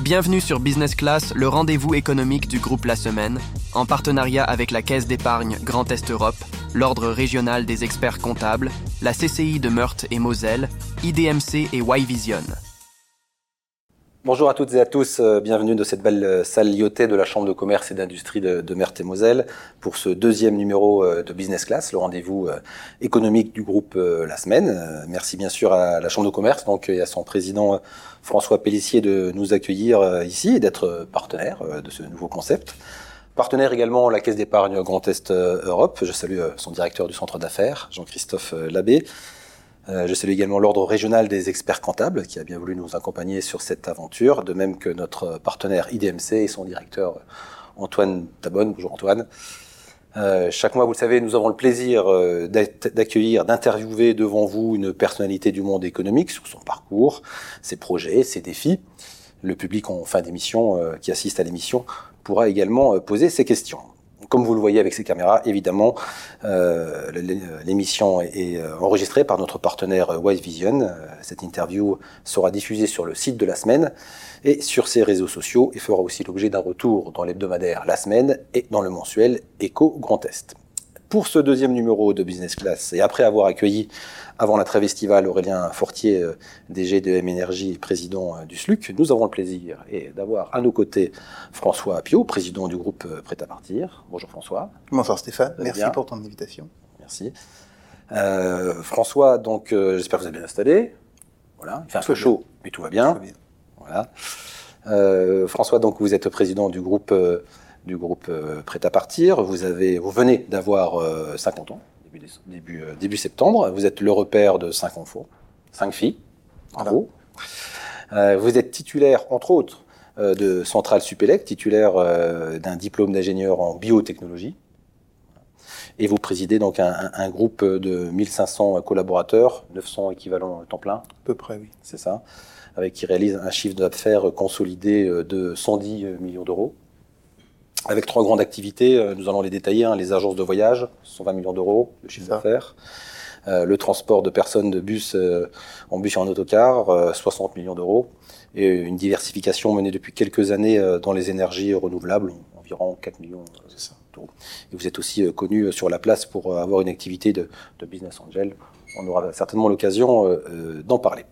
Bienvenue sur Business Class, le rendez-vous économique du groupe La Semaine, en partenariat avec la Caisse d'épargne Grand Est Europe, l'Ordre régional des experts comptables, la CCI de Meurthe et Moselle, IDMC et Y-Vision. Bonjour à toutes et à tous, euh, bienvenue dans cette belle euh, salle liotée de la Chambre de commerce et d'industrie de, de Meurthe et Moselle pour ce deuxième numéro euh, de Business Class, le rendez-vous économique du groupe La Semaine. Merci bien sûr à la Chambre de commerce donc, et à son président François Pellissier de nous accueillir ici et d'être partenaire de ce nouveau concept. Partenaire également la Caisse d'épargne Grand Est Europe. Je salue son directeur du centre d'affaires, Jean-Christophe Labbé. Euh, je salue également l'Ordre régional des experts comptables qui a bien voulu nous accompagner sur cette aventure, de même que notre partenaire IDMC et son directeur Antoine Tabonne. Bonjour Antoine. Euh, chaque mois, vous le savez, nous avons le plaisir euh, d'accueillir, d'interviewer devant vous une personnalité du monde économique sur son parcours, ses projets, ses défis. Le public en fin d'émission qui assiste à l'émission pourra également poser ses questions comme vous le voyez avec ces caméras, évidemment, euh, l'émission est euh, enregistrée par notre partenaire euh, Wise Vision. Cette interview sera diffusée sur le site de la semaine et sur ses réseaux sociaux et fera aussi l'objet d'un retour dans l'hebdomadaire La Semaine et dans le mensuel Eco Grand Est. Pour ce deuxième numéro de Business Class, et après avoir accueilli avant la trêve estivale, Aurélien Fortier, euh, DG de M Énergie, président euh, du SLUC, nous avons le plaisir d'avoir à nos côtés François Apio, président du groupe euh, Prêt à partir. Bonjour François. Bonsoir Stéphane, merci pour ton invitation. Merci. François, donc j'espère que vous êtes bien installé. Voilà, il fait un peu chaud, mais tout va bien. Voilà. François, donc vous êtes président du groupe du groupe Prêt à partir. Vous avez, vous venez d'avoir 50 ans début, euh, début, septembre. Vous êtes le repère de cinq enfants, cinq filles. Bravo. Euh, vous êtes titulaire, entre autres, euh, de Centrale Supélec, titulaire d'un diplôme d'ingénieur en biotechnologie. Et vous présidez donc un, groupe de 1500 collaborateurs, 900 équivalents temps plein. À peu près, oui. C'est ça. Avec qui réalise un chiffre d'affaires consolidé de 110 millions d'euros avec trois grandes activités. Euh, nous allons les détailler. Hein, les agences de voyage, 120 millions d'euros de chiffre d'affaires. Euh, le transport de personnes de bus euh, en bus et en autocar, 60 millions d'euros. Et une diversification menée depuis quelques années dans les énergies renouvelables, environ 4 millions d'euros. Et vous êtes aussi connu sur la place pour avoir une activité de, de business angel. On aura certainement l'occasion d'en parler.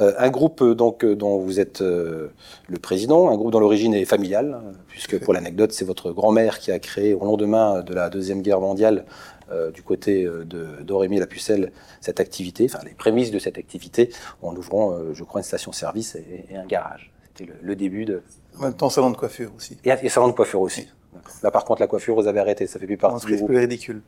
Euh, un groupe euh, donc euh, dont vous êtes le président, un groupe dont l'origine est familiale, puisque pour l'anecdote, c'est votre grand-mère qui a créé au lendemain de la deuxième guerre mondiale du côté de d'Aurémy la Pucelle cette activité, enfin les prémices de cette activité, en ouvrant, je crois, une station-service et, un garage. C'était le, début de. En même temps, salon de coiffure aussi. Et, et salon de coiffure aussi. Là, par contre, la coiffure, vous avez arrêté, ça fait plus partie. C'est plus ridicule.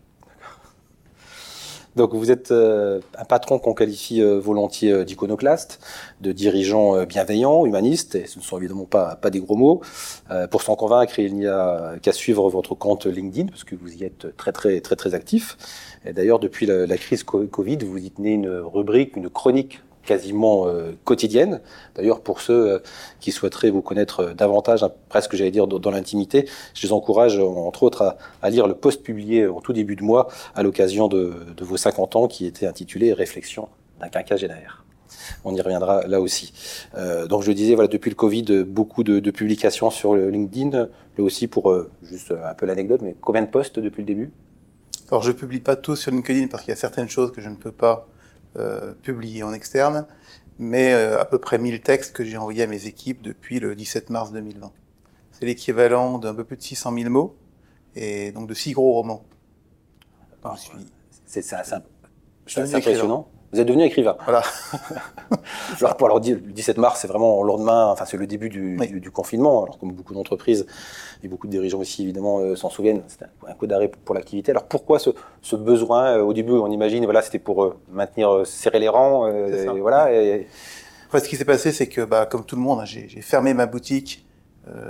Donc vous êtes euh, un patron qu'on qualifie euh, volontiers euh, d'iconoclaste, de dirigeant bienveillant, humaniste, et ce ne sont évidemment pas, des gros mots. pour s'en convaincre, il n'y a qu'à suivre votre compte LinkedIn, parce que vous y êtes très très très très actif. Et d'ailleurs, depuis la, crise Covid, vous y tenez une rubrique, une chronique quasiment euh, quotidienne. D'ailleurs, pour ceux euh, qui souhaiteraient vous connaître euh, davantage, hein, presque j'allais dire dans, l'intimité, je les encourage entre autres à, lire le post publié en tout début de mois à l'occasion de, vos 50 ans qui était intitulé Réflexion d'un quinquagénaire. On y reviendra là aussi. donc je disais, voilà, depuis le Covid, beaucoup de, publications sur LinkedIn. Là aussi, pour juste un peu l'anecdote, mais combien de posts depuis le début? Alors je publie pas tout sur LinkedIn parce qu'il y a certaines choses que je ne peux pas euh, publié en externe, mais euh, à peu près 1000 textes que j'ai envoyés à mes équipes depuis le 17 mars 2020. C'est l'équivalent d'un peu plus de 600 000 mots, et donc de six gros romans. Ah, c'est ça, c'est impressionnant. Vous êtes devenu écrivain. Voilà. alors, pour, alors, le 17 mars, c'est vraiment au lendemain, enfin, c'est le début du, du, confinement. Alors, comme beaucoup d'entreprises et beaucoup de dirigeants aussi, évidemment, euh, s'en souviennent, c'était un, coup d'arrêt pour, l'activité. Alors, pourquoi ce, ce besoin euh, Au début, on imagine, voilà, c'était pour euh, maintenir, serrer les rangs, et, voilà. Et... Enfin, ce qui s'est passé, c'est que, bah, comme tout le monde, hein, j'ai fermé ma boutique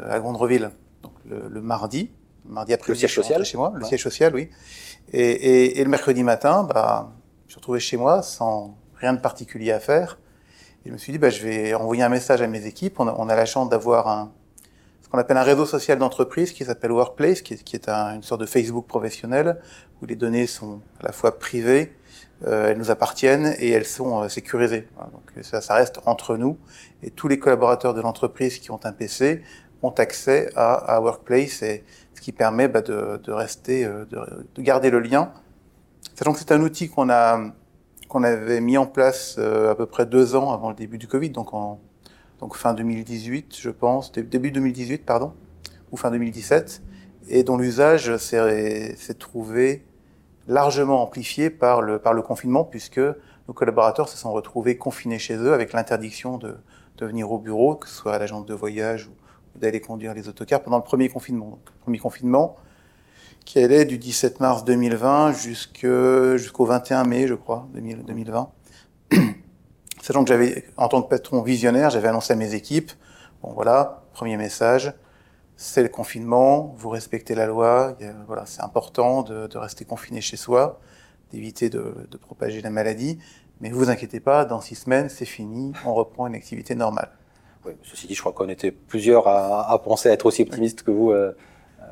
à Gondreville donc, le, mardi, mardi après. Le siège social Chez moi, le siège social, oui. Et, et, et le mercredi matin, bah, me suis retrouvé chez moi sans rien de particulier à faire. Et je me suis dit, bah, je vais envoyer un message à mes équipes. On a, on a la chance d'avoir un, ce qu'on appelle un réseau social d'entreprise qui s'appelle Workplace, qui est, qui est un, une sorte de Facebook professionnel où les données sont à la fois privées, elles nous appartiennent et elles sont sécurisées. Donc ça, ça reste entre nous et tous les collaborateurs de l'entreprise qui ont un PC ont accès à, à Workplace et ce qui permet bah, de, de, rester, de, de, garder le lien. Sachant que c'est un outil qu'on a qu'on avait mis en place à peu près deux ans avant le début du Covid, donc en donc fin 2018, je pense, début 2018, pardon, ou fin 2017, et dont l'usage s'est trouvé largement amplifié par le, par le confinement, puisque nos collaborateurs se sont retrouvés confinés chez eux avec l'interdiction de, de venir au bureau, que ce soit à l'agence de voyage ou d'aller conduire les autocars pendant le premier confinement. Donc, le premier confinement qui allait du 17 mars 2020 jusqu'au 21 mai, je crois, 2020. Sachant que j'avais, en tant que patron visionnaire, j'avais annoncé à mes équipes, bon voilà, premier message, c'est le confinement, vous respectez la loi, voilà, c'est important de, de, rester confiné chez soi, d'éviter de, de, propager la maladie, mais vous inquiétez pas, dans six semaines, c'est fini, on reprend une activité normale. Oui, ceci dit, je crois qu'on était plusieurs à, à, penser être aussi optimistes que vous euh,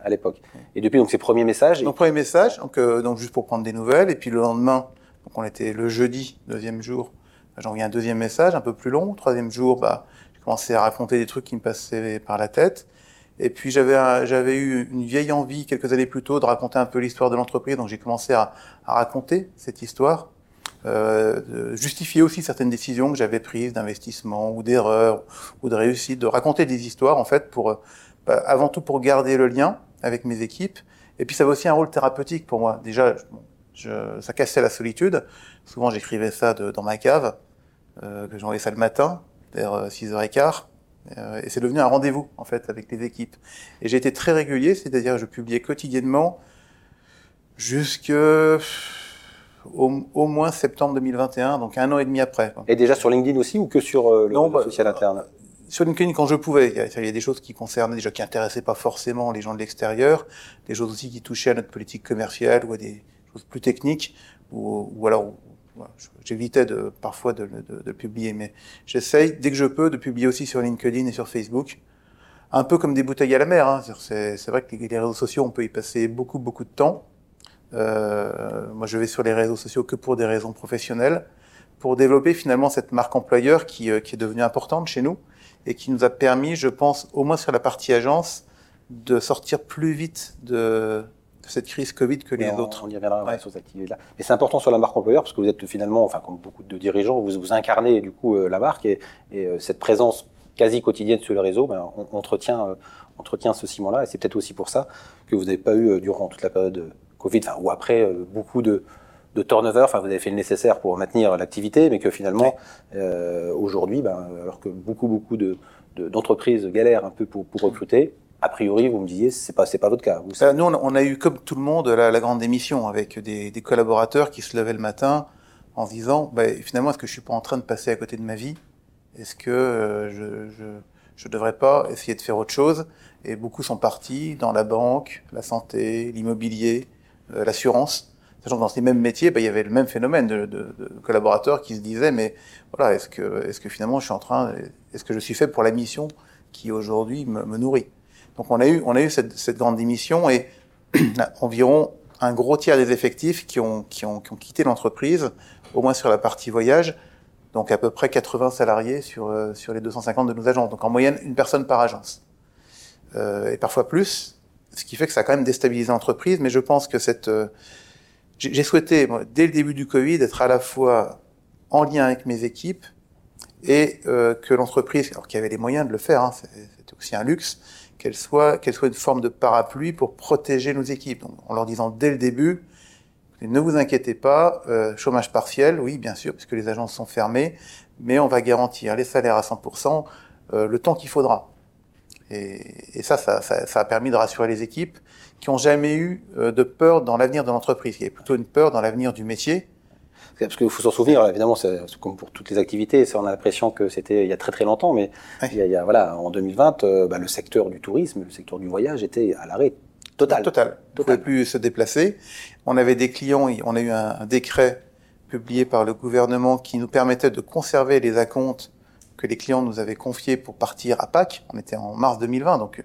à l'époque. Et depuis donc ces premiers messages. Donc premier message, donc, euh, donc juste pour prendre des nouvelles, et puis le lendemain, donc on était le jeudi, deuxième jour, j'ai envoyé un deuxième message, un peu plus long. Troisième jour, bah, j'ai commencé à raconter des trucs qui me passaient par la tête. Et puis j'avais j'avais eu une vieille envie quelques années plus tôt de raconter un peu l'histoire de l'entreprise, donc j'ai commencé à, à, raconter cette histoire, euh, justifier aussi certaines décisions que j'avais prises d'investissement ou d'erreurs ou de réussite, de raconter des histoires en fait pour bah, avant tout pour garder le lien avec mes équipes. Et puis ça avait aussi un rôle thérapeutique pour moi. Déjà, je, ça cassait la solitude. Souvent j'écrivais ça de, dans ma cave euh, que j'envoyais ça le matin, vers 6h15. Euh, et c'est devenu un rendez-vous, en fait, avec les équipes. Et j'ai été très régulier, c'est-à-dire que je publiais quotidiennement jusque au, au, moins septembre 2021, donc un an et demi après. Et déjà sur LinkedIn aussi ou que sur euh, le non, bah, social interne? Sur LinkedIn quand je pouvais. Il y, a, des choses qui concernaient déjà qui intéressaient pas forcément les gens de l'extérieur, des choses aussi qui touchaient à notre politique commerciale ou à des choses plus techniques, ou, ou alors J'évitais de, parfois de, de, de, publier, mais j'essaye, dès que je peux, de publier aussi sur LinkedIn et sur Facebook. Un peu comme des bouteilles à la mer. Hein. C'est vrai que les, réseaux sociaux, on peut y passer beaucoup, beaucoup de temps. Euh, moi, je vais sur les réseaux sociaux que pour des raisons professionnelles, pour développer finalement cette marque employeur qui, euh, qui est devenue importante chez nous et qui nous a permis, je pense, au moins sur la partie agence, de sortir plus vite de, cette crise Covid que les autres. On y reviendra ouais. sur cette activité-là. Mais c'est important sur la marque employeur parce que vous êtes finalement, enfin comme beaucoup de dirigeants, vous, vous incarnez du coup euh, la marque et, et euh, cette présence quasi quotidienne sur le réseau, ben, on, entretient, euh, entretient ce ciment-là et c'est peut-être aussi pour ça que vous n'avez pas eu durant toute la période Covid, enfin, ou après beaucoup de, de turnover, enfin vous avez fait le nécessaire pour maintenir l'activité, mais que finalement ouais. aujourd'hui, ben, alors que beaucoup beaucoup de d'entreprises galèrent un peu pour, pour recruter, a priori, vous me disiez, c'est pas, c'est pas votre cas. Vous, ben, nous, on a eu, comme tout le monde, la, la grande démission avec des, des, collaborateurs qui se levaient le matin en se disant, bah, finalement, est-ce que je suis pas en train de passer à côté de ma vie? Est-ce que euh, je, je, je devrais pas essayer de faire autre chose? Et beaucoup sont partis dans la banque, la santé, l'immobilier, euh, l'assurance. Sachant dans ces mêmes métiers, bah, il y avait le même phénomène de, de, de collaborateurs qui se disaient, mais voilà, est-ce que, est-ce que finalement, je suis en train, est-ce que je suis fait pour la mission qui aujourd'hui me, me nourrit? Donc on a eu, on a eu cette, cette grande démission et environ un gros tiers des effectifs qui ont, qui ont, qui ont quitté l'entreprise, au moins sur la partie voyage, donc à peu près 80 salariés sur, euh, sur les 250 de nos agences. Donc en moyenne, une personne par agence. Euh, et parfois plus, ce qui fait que ça a quand même déstabilisé l'entreprise, mais je pense que cette... Euh, j'ai souhaité, moi, dès le début du Covid, être à la fois en lien avec mes équipes et euh, que l'entreprise, alors qu'il y avait les moyens de le faire, hein, aussi un luxe, qu'elle soit, qu'elle soit une forme de parapluie pour protéger nos équipes. Donc, en leur disant dès le début, ne vous inquiétez pas, euh, chômage partiel, oui, bien sûr, puisque les agences sont fermées, mais on va garantir les salaires à 100% euh, le temps qu'il faudra. Et, et ça, ça, ça, ça, a permis de rassurer les équipes qui ont jamais eu euh, de peur dans l'avenir de l'entreprise. Il y avait plutôt une peur dans l'avenir du métier, parce qu'il faut s'en souvenir, évidemment, c'est comme pour toutes les activités, on a l'impression que c'était il y a très très longtemps, mais ouais. il, y a, il, y a, voilà, en 2020, euh, bah, le secteur du tourisme, le secteur du voyage était à l'arrêt total. Total. On ne pouvait plus se déplacer. On avait des clients, on a eu un, un, décret publié par le gouvernement qui nous permettait de conserver les acomptes que les clients nous avaient confiés pour partir à Pâques. On était en mars 2020, donc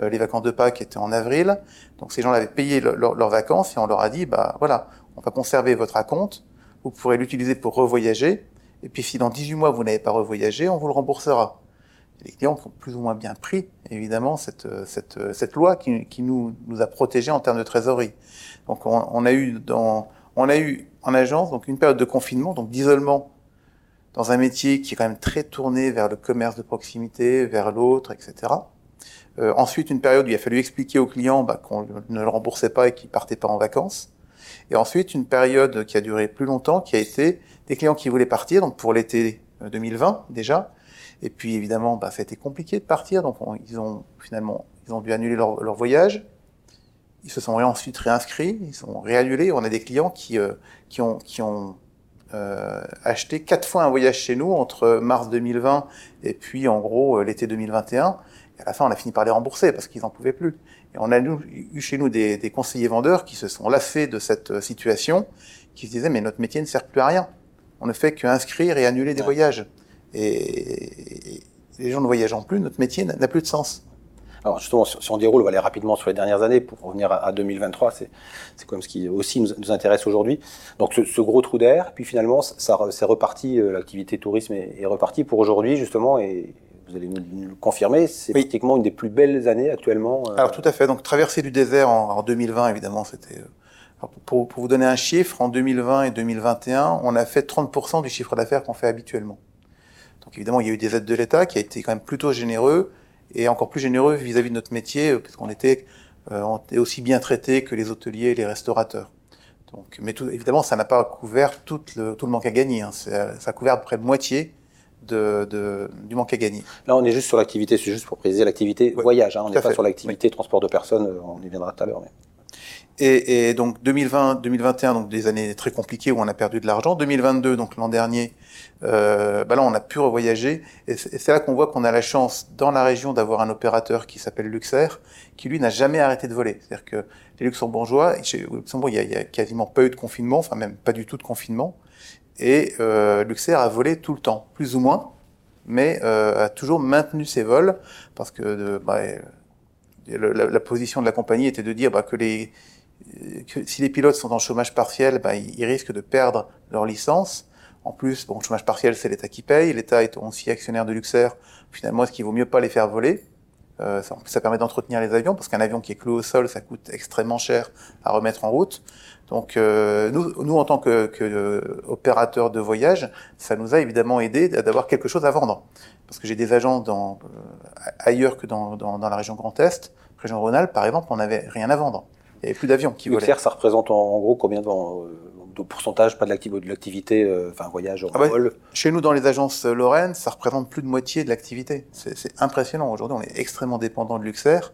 euh, les vacances de Pâques étaient en avril. Donc ces gens avaient payé leurs vacances et on leur a dit, bah voilà, on va conserver votre acompte vous pourrez l'utiliser pour revoyager. Et puis si dans 18 mois vous n'avez pas revoyagé, on vous le remboursera. les clients ont plus ou moins bien pris, évidemment, cette, cette, cette loi qui, qui nous, nous a protégés en termes de trésorerie. Donc on, on, a eu dans, on a eu en agence donc une période de confinement, donc d'isolement dans un métier qui est quand même très tourné vers le commerce de proximité, vers l'autre, etc. Euh, ensuite, une période où il a fallu expliquer aux clients bah, qu'on ne le remboursait pas et qu'ils partaient pas en vacances. Et ensuite, une période qui a duré plus longtemps, qui a été des clients qui voulaient partir, donc pour l'été 2020 euh, déjà. Et puis évidemment, bah, ça a été compliqué de partir, donc ils ont finalement ils ont dû annuler leur, leur, voyage. Ils se sont ensuite réinscrits, ils sont réannulés. On a des clients qui, euh, qui ont, qui ont euh, acheté quatre fois un voyage chez nous entre mars 2020 et puis en gros euh, l'été 2021. Et à la fin, on a fini par les rembourser parce qu'ils n'en pouvaient plus. Et on a eu chez nous des, des, conseillers vendeurs qui se sont lassés de cette euh, situation, qui se disaient mais notre métier ne sert plus à rien. On ne fait qu'inscrire et annuler des voyages. Et, et les gens ne voyageant plus, notre métier n'a plus de sens. Alors justement, si on déroule, on va aller rapidement sur les dernières années pour revenir à 2023. C'est comme ce qui aussi nous, intéresse aujourd'hui. Donc ce, gros trou d'air, puis finalement, ça, c'est reparti. Euh, l'activité tourisme est, est repartie pour aujourd'hui justement, et vous allez nous, le confirmer. C'est oui. pratiquement une des plus belles années actuellement. Euh. Alors tout à fait. Donc traversée du désert en, en 2020, évidemment, c'était. Euh, pour, pour, vous donner un chiffre, en 2020 et 2021, on a fait 30% du chiffre d'affaires qu'on fait habituellement. Donc évidemment, il y a eu des aides de l'État qui a été quand même plutôt généreux et encore plus généreux vis-à-vis de notre métier, euh, parce qu'on était, euh, on était aussi bien traités que les hôteliers et les restaurateurs. Donc, mais tout, évidemment, ça n'a pas couvert tout le, tout le manque à gagner. Hein. Ça, a couvert à peu près moitié de, de, du manque à gagner. Là, on est juste sur l'activité, c'est juste pour préciser l'activité ouais, voyage. Hein. On n'est pas fait. sur l'activité oui. transport de personnes. Euh, on y viendra tout à l'heure. Mais... Et, et, donc 2020, 2021, donc des années très compliquées où on a perdu de l'argent. 2022, donc l'an dernier, euh, bah là on a pu revoyager. Et c'est là qu'on voit qu'on a la chance dans la région d'avoir un opérateur qui s'appelle Luxair, qui lui n'a jamais arrêté de voler. C'est-à-dire que les Luxembourgeois, chez Luxembourg, il y, a, a, quasiment pas eu de confinement, enfin même pas du tout de confinement. Et euh, Luxair a volé tout le temps, plus ou moins, mais euh, a toujours maintenu ses vols parce que de, bah, la, la, position de la compagnie était de dire bah, que les si les pilotes sont en chômage partiel, bah, ils risquent de perdre leur licence. En plus, bon, chômage partiel, c'est l'État qui paye. L'État est aussi actionnaire de Luxair. Finalement, est-ce qu'il vaut mieux pas les faire voler? Euh, ça, ça, permet d'entretenir les avions, parce qu'un avion qui est cloué au sol, ça coûte extrêmement cher à remettre en route. Donc, euh, nous, nous, en tant que, que euh, opérateur de voyage, ça nous a évidemment aidé d'avoir quelque chose à vendre. Parce que j'ai des agents dans, euh, ailleurs que dans, dans, dans, la région Grand Est, région Rhône-Alpes, par exemple, on n'avait rien à vendre. Il n'y avait plus d'avions qui volaient. ça représente en, gros combien de, de pourcentage, pas de l'activité, euh, enfin voyage, ah bah, vol Chez nous, dans les agences Lorraine, ça représente plus de moitié de l'activité. C'est impressionnant. Aujourd'hui, on est extrêmement dépendant de Luxair,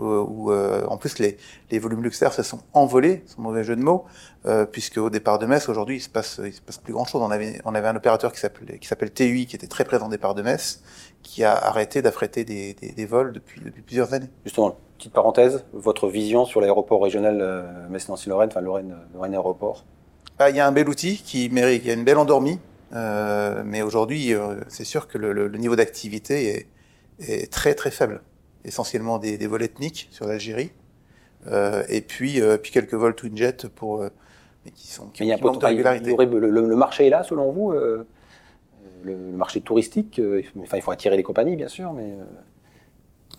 euh, où euh, en plus les, les volumes Luxair se sont envolés, sans mauvais jeu de mots, euh, puisque au départ de Metz, aujourd'hui, il se passe, il se passe plus grand chose. On avait, on avait un opérateur qui s'appelle, qui s'appelle TUI, qui était très présent au départ de Metz, qui a arrêté d'affréter des, des, des, vols depuis, depuis plusieurs années. Justement, petite parenthèse, votre vision sur l'aéroport régional euh, Metz-Nancy-Lorraine, enfin Lorraine, Lorraine Aéroport? Bah, il y a un bel outil qui mérite, il y a une belle endormie, euh, mais aujourd'hui, euh, c'est sûr que le, le, le niveau d'activité est, est, très très faible. Essentiellement des, des vols ethniques sur l'Algérie, euh, et puis euh, puis quelques vols Twinjet pour euh, mais qui sont qui, mais il y a qui manquent de régularité. Le, le, marché est là selon vous, le, marché touristique. enfin, il faut attirer les compagnies bien sûr, mais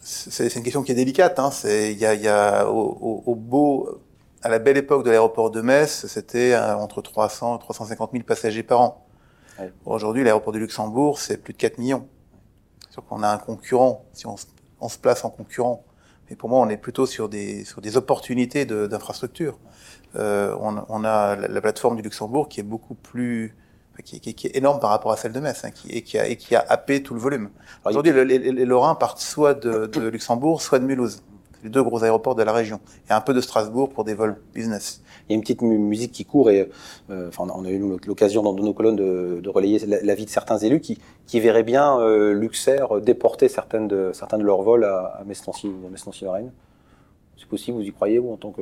c'est une question qui est délicate. Hein. Il y a, y a au, au, au beau à la belle époque de l'aéroport de Metz, c'était entre 300 et 350 000 passagers par an. Ouais. Aujourd'hui, l'aéroport de Luxembourg, c'est plus de 4 millions. C'est qu'on a un concurrent, si on, on, se place en concurrent. Mais pour moi, on est plutôt sur des, sur des opportunités d'infrastructure. Euh, on, on, a la, la, plateforme du Luxembourg qui est beaucoup plus, qui, qui, qui est énorme par rapport à celle de Metz, hein, qui, et, qui a, et qui a happé tout le volume. Aujourd'hui, les, les, les Lorrains partent soit de, de Luxembourg, soit de Mulhouse les deux gros aéroports de la région, et un peu de Strasbourg pour des vols business. Il y a une petite musique qui court et euh, enfin, on a eu l'occasion dans nos colonnes de, de relayer l'avis de certains élus qui, qui verraient bien euh, Luxair déporter certaines de, certains de leurs vols à, à Metz-Nancy-Lorraine. C'est possible, vous y croyez, vous, en tant que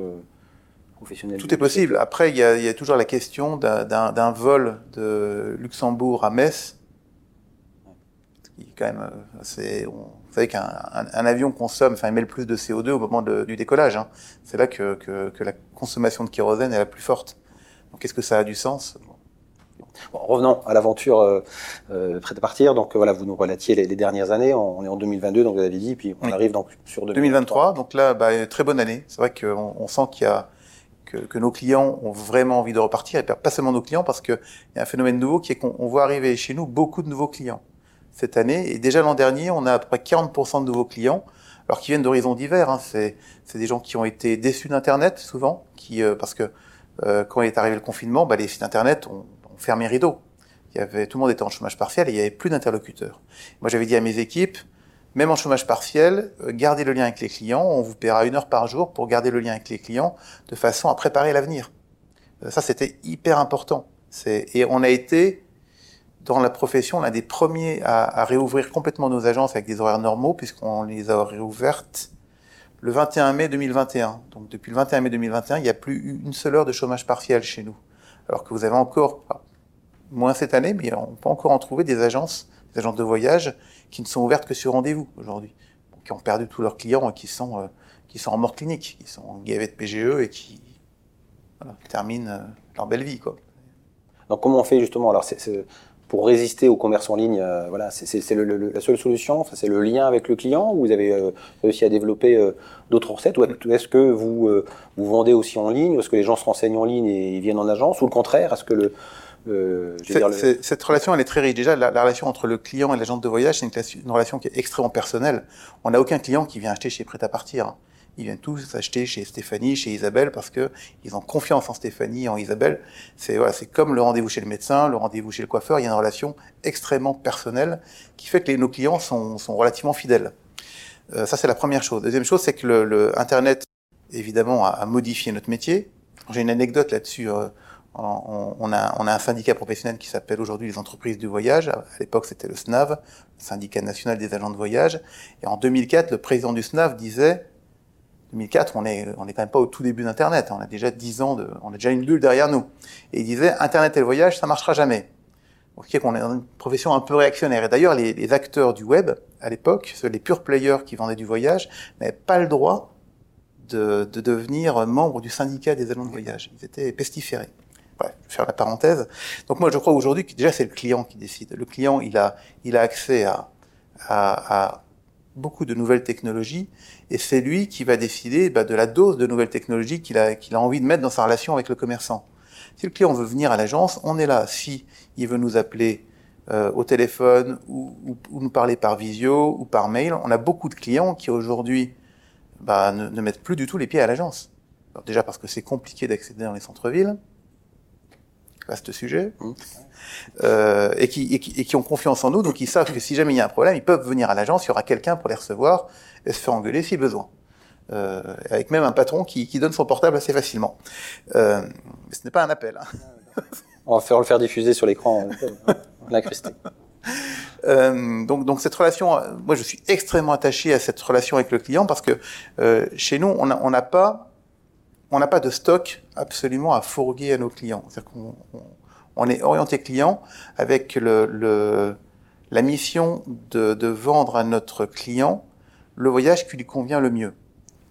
Tout est possible. Après, il y a, il y a toujours la question d'un vol de Luxembourg à Metz, qui quand même, euh, c'est, vous savez qu'un un, un avion consomme, enfin, émet le plus de CO2 au moment de, du décollage. Hein. C'est là que, que, que, la consommation de kérosène est la plus forte. Donc, est-ce que ça a du sens? Bon, revenons à l'aventure euh, euh, prête à partir. Donc voilà, vous nous relatiez les, les, dernières années. On est en 2022, donc vous avez dit, puis on oui. arrive donc sur 2023. 2023 donc là, bah, très bonne année. C'est vrai qu'on on sent qu'il y a que, que, nos clients ont vraiment envie de repartir, et pas seulement nos clients, parce qu'il y a un phénomène nouveau qui est qu'on voit arriver chez nous beaucoup de nouveaux clients cette année. Et déjà l'an dernier, on a à peu près 40% de nouveaux clients, alors qui viennent d'horizons divers. Hein. C'est des gens qui ont été déçus d'Internet souvent, qui euh, parce que euh, quand est arrivé le confinement, bah, les sites Internet ont, ont fermé rideau. Il y avait, tout le monde était en chômage partiel et il y avait plus d'interlocuteurs. Moi, j'avais dit à mes équipes, même en chômage partiel, euh, gardez le lien avec les clients. On vous paiera une heure par jour pour garder le lien avec les clients de façon à préparer l'avenir. Euh, ça, c'était hyper important. Et on a été, dans la profession, l'un des premiers à, à, réouvrir complètement nos agences avec des horaires normaux, puisqu'on les a réouvertes le 21 mai 2021. Donc depuis le 21 mai 2021, il n'y a plus une seule heure de chômage partiel chez nous. Alors que vous avez encore, moins cette année, mais on peut encore en trouver des agences, des agences de voyage qui ne sont ouvertes que sur rendez-vous aujourd'hui, qui ont perdu tous leurs clients et qui sont, euh, qui sont en mort clinique, qui sont gavés de PGE et qui terminent euh, leur belle vie. Quoi. Donc comment on fait justement? Alors pour résister au commerce en ligne, euh, voilà, c'est la seule solution? Enfin, c'est le lien avec le client. Ou vous avez réussi à développer d'autres recettes? Ou est-ce que vous vous vendez aussi en ligne? Est-ce que les gens se renseignent en ligne et viennent en agence? Ou le contraire? Est-ce que le euh, le... Cette relation, elle est très riche. Déjà, la, la relation entre le client et l'agent de voyage, c'est une, une, relation qui est extrêmement personnelle. On n'a aucun client qui vient acheter chez Prêt à partir. Ils viennent tous acheter chez Stéphanie, chez Isabelle, parce que ils ont confiance en Stéphanie, en Isabelle. C'est voilà, c'est comme le rendez-vous chez le médecin, le rendez-vous chez le coiffeur. Il y a une relation extrêmement personnelle qui fait que les, nos clients sont, sont relativement fidèles. Euh, ça, c'est la première chose. Deuxième chose, c'est que le, le, Internet, évidemment, a, a, modifié notre métier. J'ai une anecdote là-dessus. Euh, on, a, on a un syndicat professionnel qui s'appelle aujourd'hui les entreprises du voyage. À l'époque, c'était le SNAV, le syndicat national des agents de voyage. Et en 2004, le président du SNAV disait 2004, on est, on est quand même pas au tout début d'Internet. On a déjà 10 ans de, on a déjà une bulle derrière nous. Et il disait, Internet et le voyage, ça marchera jamais. Donc, ce qu'on est dans une profession un peu réactionnaire. Et d'ailleurs, les, les, acteurs du web, à l'époque, les pure players qui vendaient du voyage, n'avaient pas le droit de, de devenir membre du syndicat des agents de voyage. Ils étaient pestiférés. Je vais faire la parenthèse. Donc moi, je crois aujourd'hui que déjà, c'est le client qui décide. Le client, il a, il a accès à, à, à beaucoup de nouvelles technologies, et c'est lui qui va décider bah, de la dose de nouvelles technologies qu'il a, qu'il a envie de mettre dans sa relation avec le commerçant. Si le client veut venir à l'agence, on est là. Si il veut nous appeler euh, au téléphone ou, ou, ou, nous parler par visio ou par mail, on a beaucoup de clients qui aujourd'hui bah, ne, ne, mettent plus du tout les pieds à l'agence. Déjà parce que c'est compliqué d'accéder dans les centres-villes, vaste sujet. Mmh euh, et, qui, et, qui, et, qui, ont confiance en nous, donc ils savent que si jamais il y a un problème, ils peuvent venir à l'agence, il y aura quelqu'un pour les recevoir et se faire engueuler si besoin. Euh, avec même un patron qui, qui, donne son portable assez facilement. Euh, mais ce n'est pas un appel. Hein. On va faire le faire diffuser sur l'écran, l'incruster. Euh, donc, donc cette relation, moi je suis extrêmement attaché à cette relation avec le client parce que euh, chez nous on n'a on pas on n'a pas de stock absolument à fourguer à nos clients. C'est-à-dire qu'on on est orienté client avec le, le, la mission de, de, vendre à notre client le voyage qui lui convient le mieux.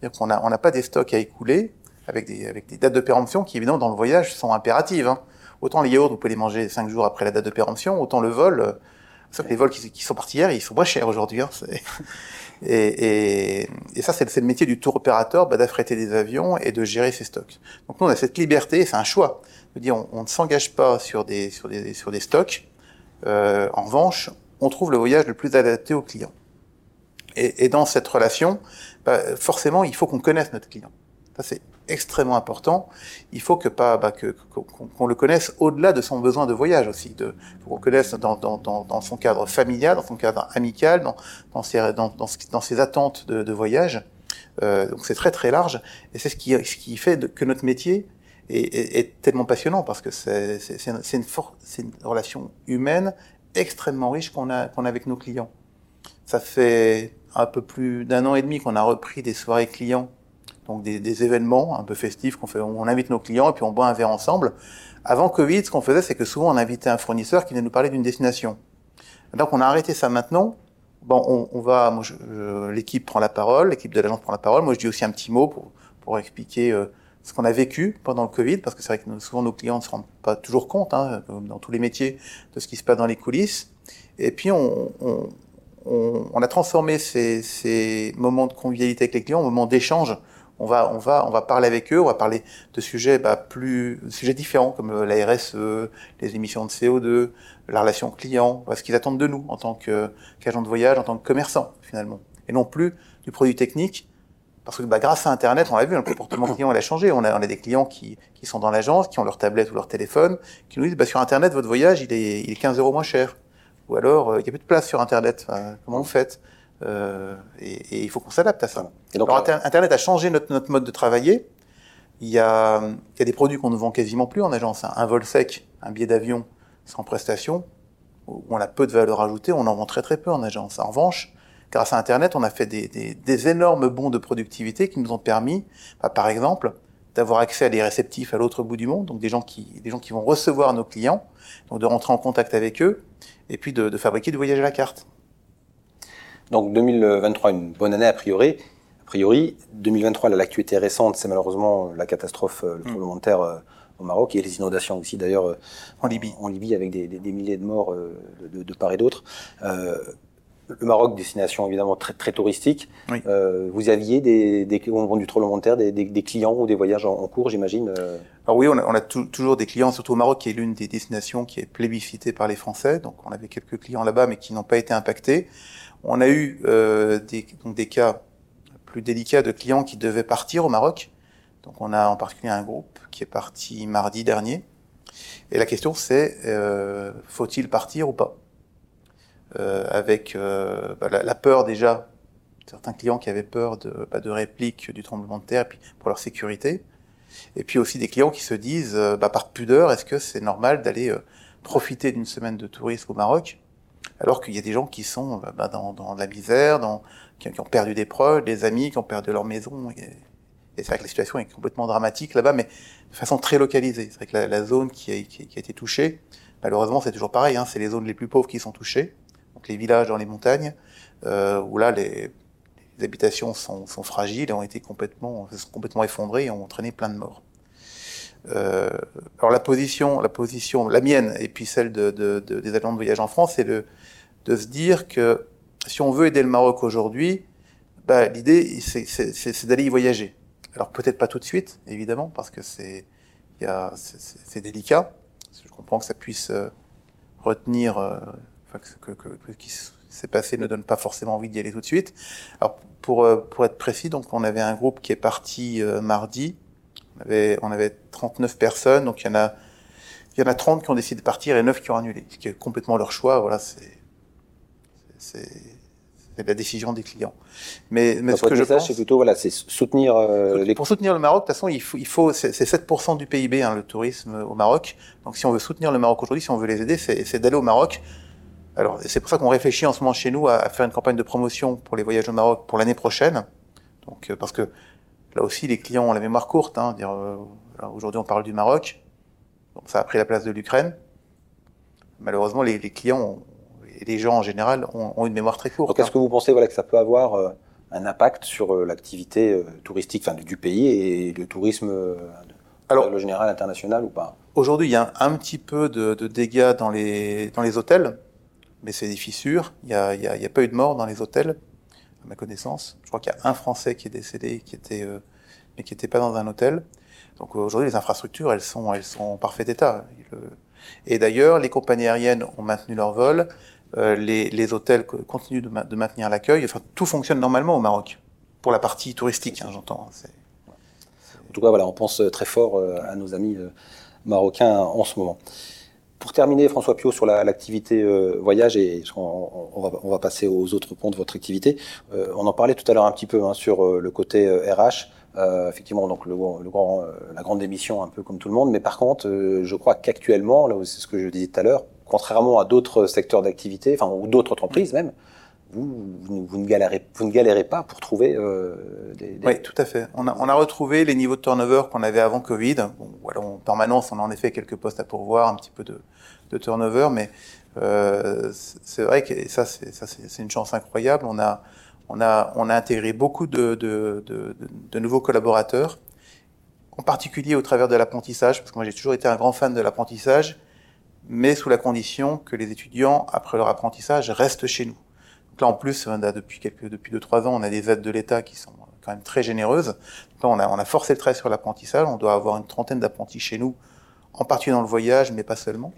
C'est-à-dire qu'on n'a on pas des stocks à écouler avec des, avec des dates de péremption qui, évidemment, dans le voyage, sont impératives. Hein. Autant les yaourts, vous pouvez les manger cinq jours après la date de péremption, autant le vol, euh, sauf les vols qui, qui, sont partis hier, ils sont moins chers aujourd'hui. Hein, et, et, et, ça, c'est le métier du tour opérateur, bah, d'affréter des avions et de gérer ses stocks. Donc nous, on a cette liberté, c'est un choix dire, on, on ne s'engage pas sur des, sur des, sur des stocks. Euh, en revanche, on trouve le voyage le plus adapté au client. Et, et dans cette relation, bah, forcément, il faut qu'on connaisse notre client. Ça, c'est extrêmement important. Il faut que pas bah, que qu'on le connaisse au-delà de son besoin de voyage aussi, de qu'on connaisse dans, dans, dans, dans, son cadre familial, dans son cadre amical, dans, dans, ses, dans, dans, ses attentes de, de voyage. Euh, donc c'est très très large et c'est ce qui, ce qui fait que notre métier est, est, tellement passionnant parce que c'est une, une, une, relation humaine extrêmement riche qu'on a, qu'on a avec nos clients. Ça fait un peu plus d'un an et demi qu'on a repris des soirées clients, donc des, des événements un peu festifs qu'on fait. On invite nos clients et puis on boit un verre ensemble. Avant Covid, ce qu'on faisait, c'est que souvent on invitait un fournisseur qui venait nous parler d'une destination. Donc on a arrêté ça maintenant. Bon, on, on va, l'équipe prend la parole, l'équipe de l'agence prend la parole. Moi, je dis aussi un petit mot pour, pour expliquer euh, ce qu'on a vécu pendant le Covid, parce que c'est vrai que souvent nos clients ne se rendent pas toujours compte, hein, dans tous les métiers, de ce qui se passe dans les coulisses. Et puis on, on, on, on a transformé ces, ces, moments de convivialité avec les clients en moments d'échange. On va, on va, on va parler avec eux, on va parler de sujets bah, plus, sujets différents comme la RSE, les émissions de CO2, la relation client, ce qu'ils attendent de nous en tant qu'agent de voyage, en tant que commerçant finalement, et non plus du produit technique. Parce que bah, grâce à Internet, on l'a vu, le comportement client a changé. On a, des clients qui, sont dans l'agence, qui ont leur tablette ou leur téléphone, qui nous disent bah, sur Internet, votre voyage, il est, il est 15 euros moins cher. Ou alors, euh, il n'y a plus de place sur Internet. comment vous faites? Euh, et, et, il faut qu'on s'adapte à ça. Et donc, alors, Internet a changé notre, notre, mode de travailler. Il y a, il y a des produits qu'on ne vend quasiment plus en agence. Un vol sec, un billet d'avion sans prestation, où on a peu de valeur ajoutée, on en vend très très peu en agence. En revanche, grâce à Internet, on a fait des, des, des énormes bons de productivité qui nous ont permis, bah, par exemple, d'avoir accès à des réceptifs à l'autre bout du monde, donc des gens qui, des gens qui vont recevoir nos clients, donc de rentrer en contact avec eux, et puis de, de fabriquer du voyage à la carte. Donc 2023, une bonne année a priori. A priori, 2023, l'actualité récente, c'est malheureusement la catastrophe, euh, le mm. tremblement de terre euh, au Maroc et les inondations aussi d'ailleurs euh, en Libye. En Libye avec des, des, des milliers de morts de, de, part et d'autre. Euh, le Maroc, destination évidemment très, très touristique. Oui. Euh, vous aviez des, des, au moment du tremblement de terre des, des, des clients ou des voyages en, en cours, j'imagine Alors oui, on a, on a toujours des clients, surtout au Maroc, qui est l'une des destinations qui est plébiscitée par les Français. Donc on avait quelques clients là-bas, mais qui n'ont pas été impactés. On a eu euh, des, donc des cas plus délicats de clients qui devaient partir au Maroc. Donc on a en particulier un groupe qui est parti mardi dernier. Et la question c'est, euh, faut-il partir ou pas? Euh, Avec bah, la, peur déjà, certains clients qui avaient peur de, bah, répliques du tremblement de terre, puis pour leur sécurité. Et puis aussi des clients qui se disent, bah, par pudeur, est-ce que c'est normal d'aller profiter d'une semaine de tourisme au Maroc? Alors qu'il y a des gens qui sont euh, bah, dans, dans, la misère, dans, qui, qui, ont perdu des proches, des amis, qui ont perdu leur maison. Et, c'est vrai que la situation est complètement dramatique là-bas, mais de façon très localisée. C'est vrai que la, la zone qui a, qui, qui a, été touchée, malheureusement, c'est toujours pareil, hein, c'est les zones les plus pauvres qui sont touchées, donc les villages dans les montagnes, euh, où là, les, les habitations sont, sont, fragiles et ont été complètement, complètement effondrées et ont entraîné plein de morts. Euh, alors la position, la position, la mienne et puis celle de, de, de des agents de voyage en France, c'est de, se dire que si on veut aider le Maroc aujourd'hui, bah, l'idée c'est d'aller y voyager. Alors peut-être pas tout de suite, évidemment, parce que c'est délicat. Je comprends que ça puisse euh, retenir, euh, enfin, que, que, que, qui s'est passé ne donne pas forcément envie d'y aller tout de suite. Alors pour, euh, pour être précis, donc on avait un groupe qui est parti euh, mardi on avait, on avait 39 personnes, donc il y en a, il y en a 30 qui ont décidé de partir et 9 qui ont annulé, ce qui est complètement leur choix. Voilà, c'est, c'est, c'est la décision des clients. Mais, mais ce que je pense, c'est plutôt voilà, c'est soutenir euh, les. Pour soutenir le Maroc, de toute façon, il faut, il faut c'est 7% du PIB hein, le tourisme au Maroc. Donc, si on veut soutenir le Maroc aujourd'hui, si on veut les aider, c'est d'aller au Maroc. Alors, c'est pour ça qu'on réfléchit en ce moment chez nous à, à, faire une campagne de promotion pour les voyages au Maroc pour l'année prochaine. Donc, euh, parce que Là aussi, les clients ont la mémoire courte. Hein, dire, euh, aujourd'hui, on parle du Maroc. Donc, ça a pris la place de l'Ukraine. Malheureusement, les, les, clients ont, et les gens en général ont, ont une mémoire très courte. Est-ce hein. que vous pensez voilà, que ça peut avoir euh, un impact sur euh, l'activité euh, touristique du, du, pays et le tourisme Alors, le général international ou pas? Aujourd'hui, il y a un, un, petit peu de, de, dégâts dans les, dans les hôtels, mais c'est des fissures. Il n'y a, a pas eu de mort dans les hôtels à ma connaissance. Je crois qu'il y a un Français qui est décédé, qui était, euh, mais qui n'était pas dans un hôtel. Donc aujourd'hui, les infrastructures, elles sont, elles sont en parfait état. Et d'ailleurs, les compagnies aériennes ont maintenu leur vol, euh, les, les, hôtels continuent de, de maintenir l'accueil. Enfin, tout fonctionne normalement au Maroc, pour la partie touristique, hein, j'entends. En tout cas, voilà, on pense très fort euh, à nos amis euh, marocains en ce moment. Pour terminer, François Pio, sur l'activité la, euh, voyage, et on, va, passer aux autres ponts de votre activité. Euh, on en parlait tout à l'heure un petit peu hein, sur euh, le côté RH. Effectivement, donc le, grand, la grande démission, un peu comme tout le monde. Mais par contre, je crois qu'actuellement, c'est ce que je disais tout à l'heure, contrairement à d'autres secteurs d'activité, enfin ou d'autres entreprises même, vous, ne galérez, pas pour trouver euh, des, Oui, tout à fait. On a, retrouvé les niveaux de turnover qu'on avait avant Covid. Bon, en permanence, on a en effet quelques postes à pourvoir, un petit peu de, turnover, mais euh, c'est vrai que ça, c'est une chance incroyable. On a, intégré beaucoup de nouveaux collaborateurs en particulier au travers de l'apprentissage, parce que moi j'ai toujours été un grand fan de l'apprentissage, mais sous la condition que les étudiants, après leur apprentissage, restent chez nous. Donc là, en plus, depuis quelques, depuis deux trois ans, on a des aides de l'État qui sont quand même très généreuses. Donc là, on a, on a forcé le trait sur l'apprentissage. On doit avoir une trentaine d'apprentis chez nous, en particulier dans le voyage, mais pas seulement.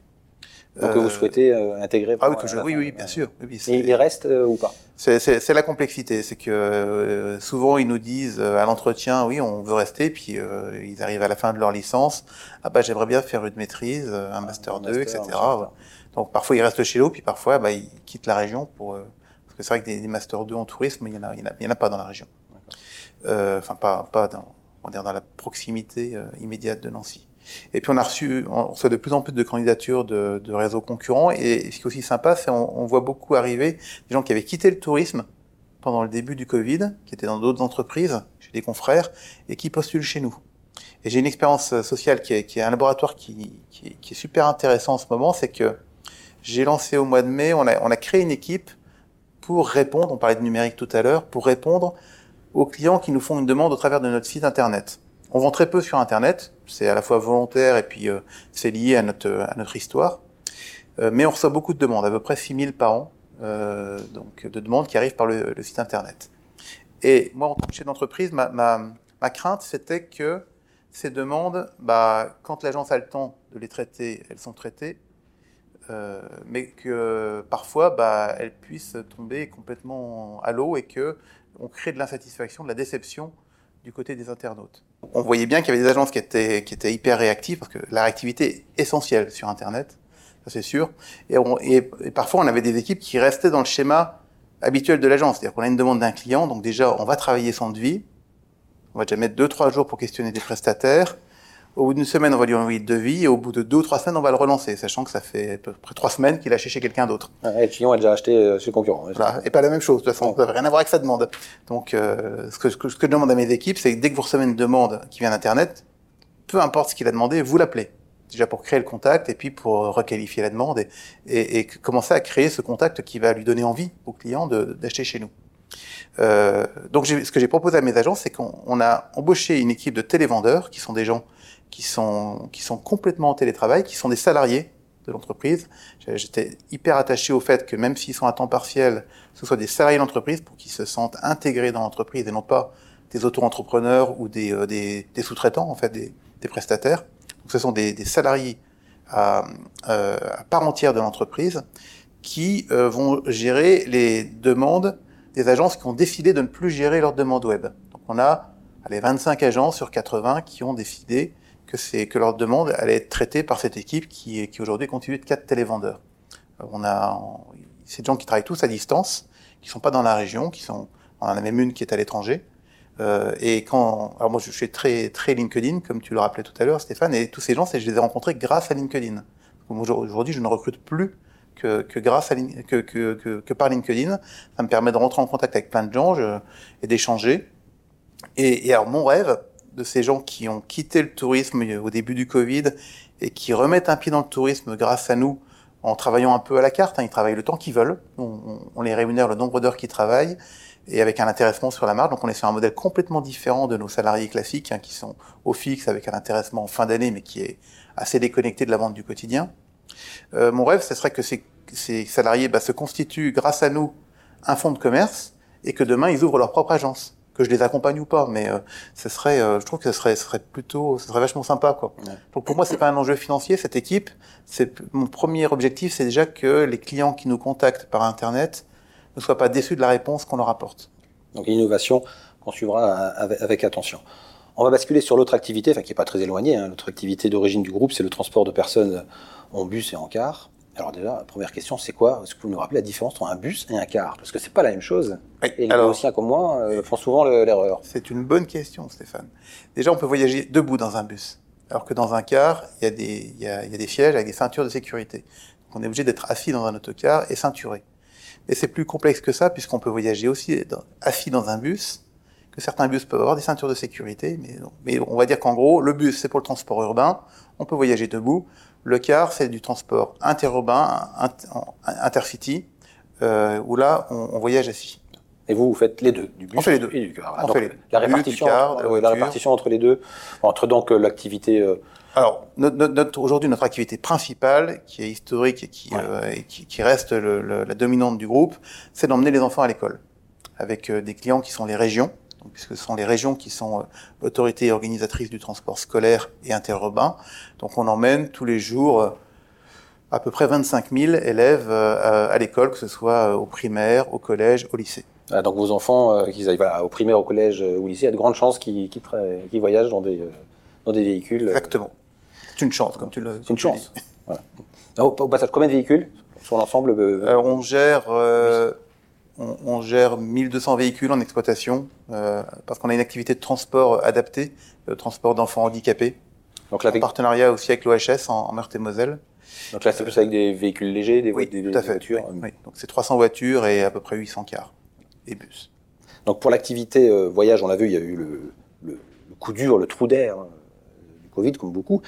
Donc que vous euh, souhaitez euh, intégrer Ah oui, que je, oui, oui, bien sûr. Oui, Et il reste euh, ou pas? C'est la complexité, c'est que souvent ils nous disent à l'entretien, oui, on veut rester, puis ils arrivent à la fin de leur licence, ah bah j'aimerais bien faire une maîtrise, un master 2, etc. Donc parfois ils restent chez nous, puis parfois bah, ils quittent la région pour parce que c'est vrai que des, des, master 2 en tourisme, il y en en en a pas dans la région. Enfin pas pas dans, on dans la proximité immédiate de Nancy. Et puis on a reçu, on reçoit de plus en plus de candidatures de, de réseaux concurrents. Et ce qui est aussi sympa, c'est on, on voit beaucoup arriver des gens qui avaient quitté le tourisme pendant le début du Covid, qui étaient dans d'autres entreprises, chez des confrères, et qui postulent chez nous. Et j'ai une expérience sociale qui est, qui est un laboratoire qui, qui, qui, est super intéressant en ce moment, c'est que j'ai lancé au mois de mai, on a, on a créé une équipe pour répondre, on parlait de numérique tout à l'heure, pour répondre aux clients qui nous font une demande au travers de notre site internet. On vend très peu sur Internet, c'est à la fois volontaire et puis euh, c'est lié à notre, à notre histoire. Euh, mais on reçoit beaucoup de demandes, à peu près 6000 par an, euh, donc de demandes qui arrivent par le, le, site Internet. Et moi, en tant que chef d'entreprise, ma, ma, ma, crainte, c'était que ces demandes, bah, quand l'agence a le temps de les traiter, elles sont traitées, euh, mais que parfois, bah, elles puissent tomber complètement à l'eau et que on crée de l'insatisfaction, de la déception du côté des internautes. On voyait bien qu'il y avait des agences qui étaient, qui étaient hyper réactives, parce que la réactivité est essentielle sur Internet, ça c'est sûr. Et, on, et, et, parfois, on avait des équipes qui restaient dans le schéma habituel de l'agence. C'est-à-dire qu'on a une demande d'un client, donc déjà, on va travailler son devis, on va déjà mettre deux, trois jours pour questionner des prestataires, au bout d'une semaine, on va lui envoyer le devis, et au bout de deux ou trois semaines, on va le relancer, sachant que ça fait à peu près trois semaines qu'il a acheté chez quelqu'un d'autre. et le client a déjà acheté euh, chez le concurrent. Voilà. Et pas la même chose, de toute façon, ça n'a rien à voir avec sa demande. Donc, euh, ce, que, ce, que, je demande à mes équipes, c'est que dès que vous recevez une demande qui vient d'Internet, peu importe ce qu'il a demandé, vous l'appelez. Déjà pour créer le contact, et puis pour requalifier la demande, et, et, et commencer à créer ce contact qui va lui donner envie au client d'acheter chez nous. Euh, donc, ce que j'ai proposé à mes agents, c'est qu'on a embauché une équipe de télévendeurs, qui sont des gens qui sont, qui sont complètement en télétravail, qui sont des salariés de l'entreprise. J'étais hyper attaché au fait que même s'ils sont à temps partiel, ce soit des salariés de l'entreprise pour qu'ils se sentent intégrés dans l'entreprise et non pas des auto-entrepreneurs ou des, euh, des, sous-traitants, en fait, des, des, prestataires. Donc ce sont des, des salariés à, euh, à, part entière de l'entreprise qui euh, vont gérer les demandes des agences qui ont décidé de ne plus gérer leurs demandes web. Donc on a allez, 25 agences sur 80 qui ont décidé que c'est que leur demande allait être traitée par cette équipe qui, qui aujourd'hui constituée de quatre télévendeurs. On a ces gens qui travaillent tous à distance, qui sont pas dans la région, qui sont on en a même une qui est à l'étranger. Euh, et quand alors moi je suis très très LinkedIn comme tu le rappelais tout à l'heure Stéphane et tous ces gens je les ai rencontrés grâce à LinkedIn. Aujourd'hui je ne recrute plus que, que grâce à que, que, que, que, par LinkedIn. Ça me permet de rentrer en contact avec plein de gens je, et d'échanger. Et, et alors mon rêve, de ces gens qui ont quitté le tourisme au début du Covid et qui remettent un pied dans le tourisme grâce à nous en travaillant un peu à la carte. Hein, ils travaillent le temps qu'ils veulent. On, les rémunère le nombre d'heures qu'ils travaillent et avec un intéressement sur la marge. Donc on est sur un modèle complètement différent de nos salariés classiques hein, qui sont au fixe avec un intéressement en fin d'année mais qui est assez déconnecté de la vente du quotidien. Euh, mon rêve, ce serait que ces, ces salariés bah, se constituent grâce à nous un fonds de commerce et que demain ils ouvrent leur propre agence que je les accompagne ou pas, mais euh, ce serait, euh, je trouve que ce serait, ce serait plutôt, ce serait vachement sympa, quoi. Ouais. Donc pour moi, c'est pas un enjeu financier cette équipe. C'est mon premier objectif, c'est déjà que les clients qui nous contactent par internet ne soient pas déçus de la réponse qu'on leur apporte. Donc l'innovation qu'on suivra avec, avec, attention. On va basculer sur l'autre activité, enfin qui est pas très éloignée. Hein. L'autre activité d'origine du groupe, c'est le transport de personnes en bus et en car. Alors déjà, la première question, c'est quoi? Est-ce que vous nous rappelez la différence entre un bus et un car? Parce que c'est pas la même chose. Oui, et les alors, comme moi euh, font souvent l'erreur. C'est une bonne question, Stéphane. Déjà, on peut voyager debout dans un bus, alors que dans un car, il y a des, y a, il y a des sièges avec des ceintures de sécurité. Donc, on est obligé d'être assis dans un autocar et ceinturé. Et c'est plus complexe que ça, puisqu'on peut voyager aussi dans, assis dans un bus, que certains bus peuvent avoir des ceintures de sécurité, mais, mais on va dire qu'en gros, le bus, c'est pour le transport urbain, on peut voyager debout. Le car, c'est du transport interurbain, intercity, euh, où là, on, on, voyage assis. Et vous, vous faites les deux, du bus On fait les deux. et du car. On Donc, fait les deux. La répartition, car, la la répartition entre les deux, entre donc euh, l'activité. euh, Alors, notre, notre- aujourd'hui, notre activité principale, qui est historique et qui, Ouais. euh, et qui, qui reste le- le- la dominante du groupe, c'est d'emmener les enfants à l'école, avec des clients qui sont les régions, puisque ce sont les régions qui sont euh, l'autorité organisatrice du transport scolaire et interurbain. Donc, on emmène tous les jours euh, à peu près 25 000 élèves euh, à, l'école, que ce soit euh, au primaire, au collège, au lycée. ah, donc vos enfants, euh, qu'ils aillent voilà, au primaire, au collège euh, ou au lycée, il y a de grandes chances qu'ils voyagent dans des, euh, dans des véhicules. euh, Exactement. C'est une chance, comme tu le. C'est une chance. Voilà. Au, passage, combien de véhicules sur l'ensemble euh, Euh, on gère, euh, on, on gère 1200 véhicules en exploitation euh, parce qu'on a une activité de transport adaptée, euh, transport d'enfants handicapés, Donc là, en partenariat aussi avec l'OHS en, en Meurthe-et-Moselle. donc là, c'est plus avec des véhicules légers, des, Oui, des- tout à fait. voitures. oui, oui. Donc c'est 300 voitures et à peu près 800 cars et bus. Donc pour l'activité euh, voyage, on l'a vu, il y a eu le, le- le coup dur, le trou d'air hein, du Covid, comme beaucoup.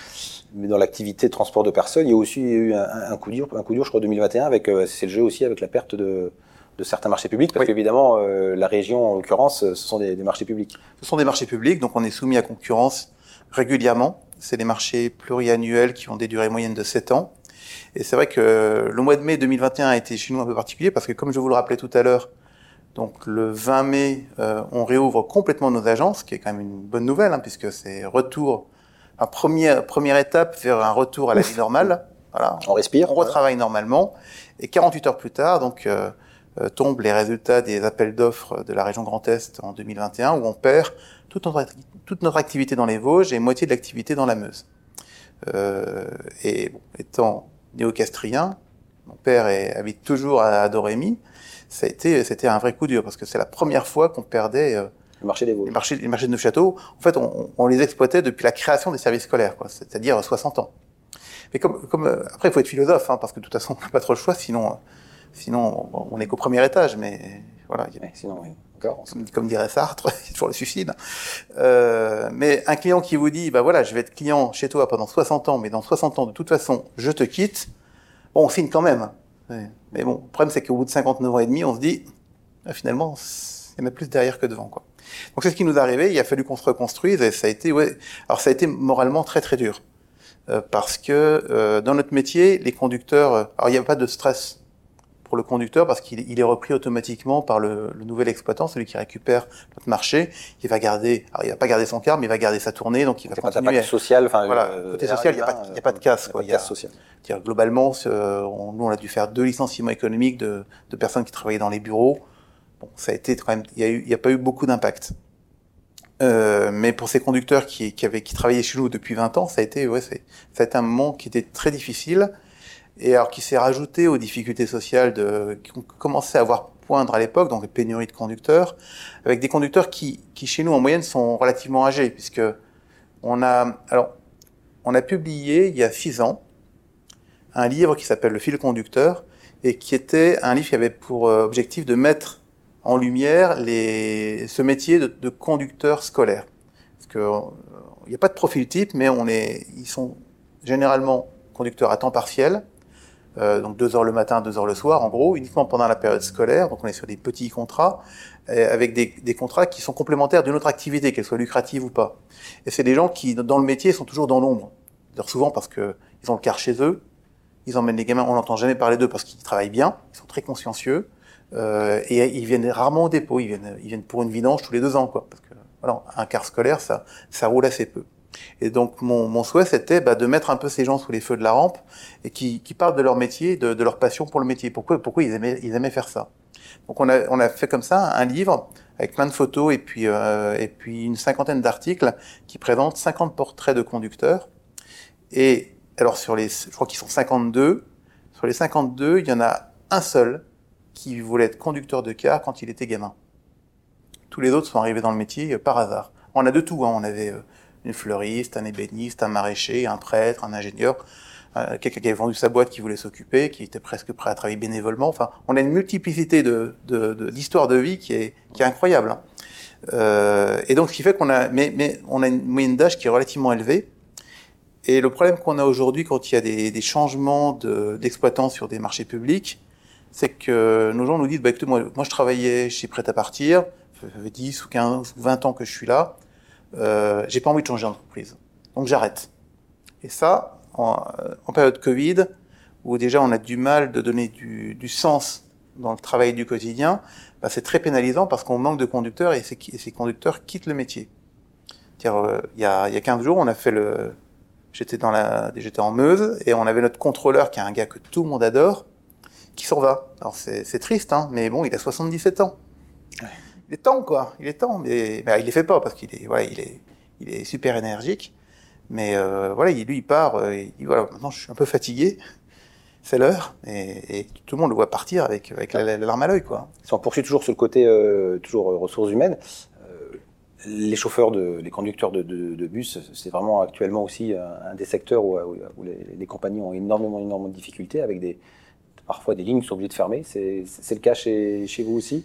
Mais dans l'activité transport de personnes, il y a aussi eu un, un coup dur, un coup dur, je crois, 2021, avec euh, c'est le jeu aussi avec la perte de, de certains marchés publics, parce Oui. qu'évidemment, euh, la région, en l'occurrence, euh, ce sont des, des marchés publics. Ce sont des marchés publics, donc on est soumis à concurrence régulièrement. C'est des marchés pluriannuels qui ont des durées moyennes de 7 ans. Et c'est vrai que le mois de mai 2021 a été chez nous un peu particulier parce que, comme je vous le rappelais tout à l'heure, donc le 20 mai, euh, on réouvre complètement nos agences, ce qui est quand même une bonne nouvelle, hein, puisque c'est retour, un premier, première étape vers un retour à la vie normale. Voilà, On respire. on retravaille normalement. Et 48 heures plus tard, donc, euh, tombent les résultats des appels d'offres de la région Grand Est en 2021, où on perd toute notre, acti- toute notre activité dans les Vosges et moitié de l'activité dans la Meuse. Euh, et bon, étant néo-castrien, mon père est- habite toujours à Dorémy, ça a été, c'était un vrai coup dur, parce que c'est la première fois qu'on perdait euh, Le marché des les Vosges. marchés, les marchés de Neufchâteau, en fait, on, on les exploitait depuis la création des services scolaires, quoi, c'est-à-dire 60 ans. Mais comme, comme euh, après, il faut être philosophe, hein, parce que de toute façon, on n'a pas trop le choix, sinon, euh, sinon, on- n'est qu'au premier étage. Mais voilà, il y Ouais, sinon, oui. Encore. comme, comme dirait Sartre, c'est toujours le suicide. Euh, mais un client qui vous dit, bah voilà, je vais être client chez toi pendant 60 ans, mais dans 60 ans, de toute façon, je te quitte. Bon, on signe quand même. Ouais. Mais bon, le problème, c'est qu'au bout de 59 ans et demi, on se dit, ah, finalement, il y en a plus derrière que devant, quoi. Donc c'est ce qui nous est arrivé. Il a fallu qu'on se reconstruise et ça a été, ouais, alors ça a été moralement très très dur Euh, parce que euh, dans notre métier, les conducteurs, euh, alors il n'y a pas de stress pour le conducteur parce qu'il il est repris automatiquement par le, le nouvel exploitant, celui qui récupère notre marché. Il va garder, alors il va pas garder son car, mais il va garder sa tournée, donc il va pas continuer. d'impact social. Enfin, Voilà, euh, côté social, il n'y a, pas y a pas de casse. Quoi. pas de casse sociale. c'est-à-dire, globalement, euh, on- nous, on a dû faire deux licenciements économiques de, de personnes qui travaillaient dans les bureaux. Bon, ça a été quand même, il y a a pas eu beaucoup d'impact. Euh, mais pour ces conducteurs qui, qui avaient, qui travaillaient chez nous depuis 20 ans, ça a été, ouais, c'est, ça a été un moment qui était très difficile. Et alors, qui s'est rajouté aux difficultés sociales de, qui ont commencé à voir poindre à l'époque, donc les pénuries de conducteurs, avec des conducteurs qui, qui chez nous, en moyenne, sont relativement âgés, puisque on a, alors, on a publié il y a six ans un livre qui s'appelle Le fil conducteur et qui était un livre qui avait pour euh, objectif de mettre en lumière les, ce métier de, de conducteur scolaire. Parce que euh, il n'y a pas de profil type, mais on est, ils sont généralement conducteurs à temps partiel, euh, donc deux heures le matin, deux heures le soir, en gros, uniquement pendant la période scolaire. Donc on est sur des petits contrats avec des, contrats qui sont complémentaires d'une autre activité, qu'elle soit lucrative ou pas. Et c'est des gens qui, dans le métier, sont toujours dans l'ombre. D'ailleurs, souvent parce que ils ont le car chez eux, ils emmènent les gamins, on n'entend jamais parler d'eux parce qu'ils travaillent bien, ils sont très consciencieux, euh, et ils viennent rarement au dépôt, ils viennent, pour une vidange tous les deux ans, quoi. Parce que voilà, un car scolaire, ça roule assez peu. Et donc mon, mon souhait, c'était bah, de mettre un peu ces gens sous les feux de la rampe et qui, qui parlent de leur métier, de, de leur passion pour le métier. Pourquoi, pourquoi ils aimaient, ils aimaient faire ça? Donc on a, on a fait comme ça un livre avec plein de photos et puis, euh, et puis une cinquantaine d'articles qui présentent 50 portraits de conducteurs. Et alors sur les, je crois qu'ils sont 52. Sur les 52, il y en a un seul qui voulait être conducteur de car quand il était gamin. Tous les autres sont arrivés dans le métier euh, par hasard. On a de tout. Hein. On avait euh, une fleuriste, un ébéniste, un maraîcher, un prêtre, un ingénieur, euh, quelqu'un qui avait vendu sa boîte qui voulait s'occuper, qui était presque prêt à travailler bénévolement. Enfin, on a une multiplicité de, d'histoires de vie qui est, qui est incroyable. Hein. Euh, et donc, ce qui fait qu'on a, mais, mais on a une moyenne d'âge qui est relativement élevée. Et le problème qu'on a aujourd'hui quand il y a des, des changements de, d'exploitants sur des marchés publics, c'est que nos gens nous disent, bah, écoutez, moi, je travaillais chez Prêt à partir, ça fait 10 ou 15 ou 20 ans que je suis là, euh, j'ai pas envie de changer d'entreprise. Donc j'arrête. Et ça, en, en, période Covid, où déjà on a du mal de donner du, du sens dans le travail du quotidien, bah, c'est très pénalisant parce qu'on manque de conducteurs et ces, ces conducteurs quittent le métier. Euh, il, y a, y a 15 jours, on a fait le, j'étais dans la, j'étais en Meuse et on avait notre contrôleur qui est un gars que tout le monde adore, qui s'en va. Alors c'est triste, hein, mais bon, il a 77 ans. Ouais. Il est temps, quoi. Il est temps, mais bah, il les fait pas parce qu'il est, il est, il est super énergique. Mais euh, voilà, il, lui, il part. Euh, voilà, maintenant je suis un peu fatigué. C'est l'heure, et, tout le monde le voit partir avec, avec la, larme à l'œil, quoi. Si on poursuit toujours sur le côté euh, toujours ressources humaines, les chauffeurs, de, les conducteurs de, bus, c'est vraiment actuellement aussi un, des secteurs où, où les, les, compagnies ont énormément, énormément de difficultés avec des, parfois des lignes qui sont obligées de fermer. C'est le cas chez, chez vous aussi?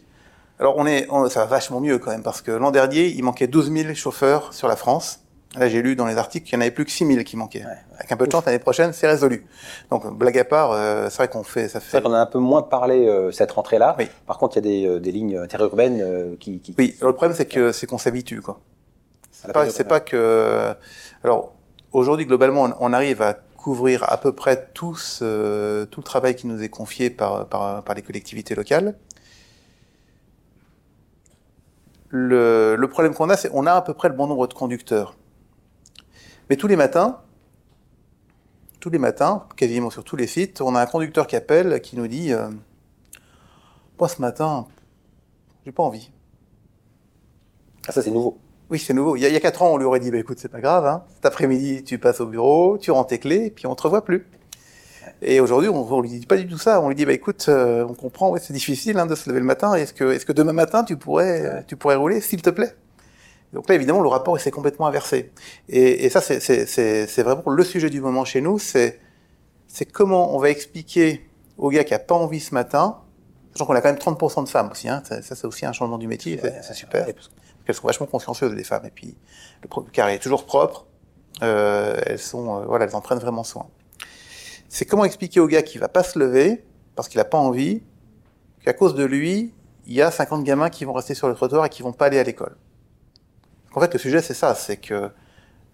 Alors on est, on, ça va vachement mieux quand même parce que l'an dernier, il manquait 12 000 chauffeurs sur la France. Là, j'ai lu dans les articles qu'il n'y en avait plus que 6 000 qui manquaient. Ouais. Avec un peu de chance, l'année prochaine, c'est résolu. Donc, blague à part, euh, c'est vrai qu'on fait, ça fait. C'est vrai qu'on a un peu moins parlé euh, cette rentrée-là. Oui. Par contre, il y a des, euh, des lignes interurbaines euh, qui, qui, Oui. Alors, le problème, c'est que c'est qu'on s'habitue, quoi. C'est pas, c'est pas que. Alors, aujourd'hui, globalement, on, on arrive à couvrir à peu près tout, ce, tout le travail qui nous est confié par, par, par les collectivités locales. Le, le problème qu'on a, c'est qu'on a à peu près le bon nombre de conducteurs. Mais tous les matins, tous les matins, quasiment sur tous les sites, on a un conducteur qui appelle, qui nous dit euh, Moi, ce matin, j'ai pas envie. Ah, ça, c'est nouveau. Oui, c'est nouveau. Il y, a, il y a quatre ans, on lui aurait dit bah, écoute, c'est pas grave, hein. cet après-midi, tu passes au bureau, tu rends tes clés, et puis on te revoit plus. Et aujourd'hui, on, on lui dit pas du tout ça. On lui dit bah écoute, euh, on comprend, ouais, c'est difficile hein, de se lever le matin. Est-ce que, est-ce que demain matin, tu pourrais, ouais. tu pourrais rouler, s'il te plaît? Donc là, évidemment, le rapport s'est complètement inversé. Et, et ça, c'est vraiment le sujet du moment chez nous, c'est comment on va expliquer au gars qui a pas envie ce matin, sachant qu'on a quand même 30% de femmes aussi, hein, ça, ça c'est aussi un changement du métier, ouais, c'est super, ouais, parce qu'elles sont vachement consciencieuses, les femmes, et puis le carré est toujours propre, euh, elles sont, euh, voilà, elles en prennent vraiment soin. C'est comment expliquer au gars qui va pas se lever, parce qu'il a pas envie, qu'à cause de lui, il y a 50 gamins qui vont rester sur le trottoir et qui vont pas aller à l'école. En fait, le sujet, c'est ça, c'est que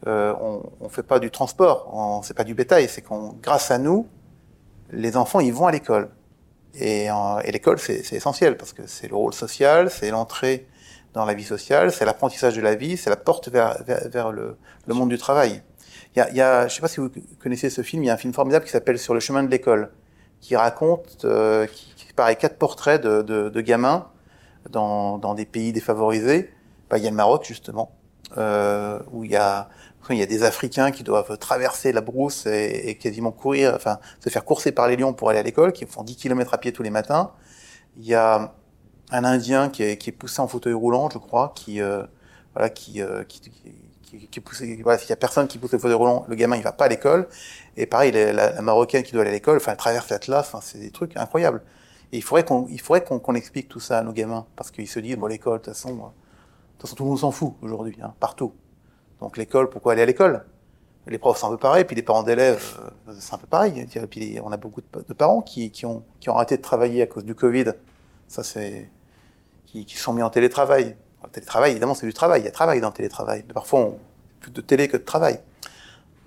euh, on, on fait pas du transport, c'est pas du bétail, c'est qu'on, grâce à nous, les enfants, ils vont à l'école. Et, euh, l'école, c'est essentiel parce que c'est le rôle social, c'est l'entrée dans la vie sociale, c'est l'apprentissage de la vie, c'est la porte vers, le, monde du travail. Il y a, il y a, je sais pas si vous connaissez ce film, il y a un film formidable qui s'appelle Sur le chemin de l'école, qui raconte, euh, qui, qui paraît quatre portraits de, de, de gamins dans, dans des pays défavorisés bah, il y a le Maroc justement, euh, où il y a il y a des Africains qui doivent traverser la brousse et, et, quasiment courir, enfin se faire courser par les lions pour aller à l'école, qui font 10 km à pied tous les matins. Il y a un Indien qui est, qui est poussé en fauteuil roulant, je crois, qui euh, voilà, qui, euh, qui, qui, qui est poussé. Voilà, s'il y a personne qui pousse le fauteuil roulant, le gamin il va pas à l'école. Et pareil, la, la, marocaine qui doit aller à l'école, enfin elle traverse l'Atlas, enfin c'est des trucs incroyables. Et il faudrait qu'on il faudrait qu'on qu explique tout ça à nos gamins, parce qu'ils se disent bon l'école de toute façon de toute façon, tout le monde s'en fout aujourd'hui, hein, partout. Donc l'école, pourquoi aller à l'école? Les profs, c'est un peu pareil, puis les parents d'élèves, euh, c'est un peu pareil. Et puis on a beaucoup de, parents qui, qui, ont, qui ont arrêté de travailler à cause du Covid. Ça, c'est qui, qui sont mis en télétravail. Le télétravail, évidemment, c'est du travail. Il y a travail dans le télétravail. Parfois, on plus de télé que de travail.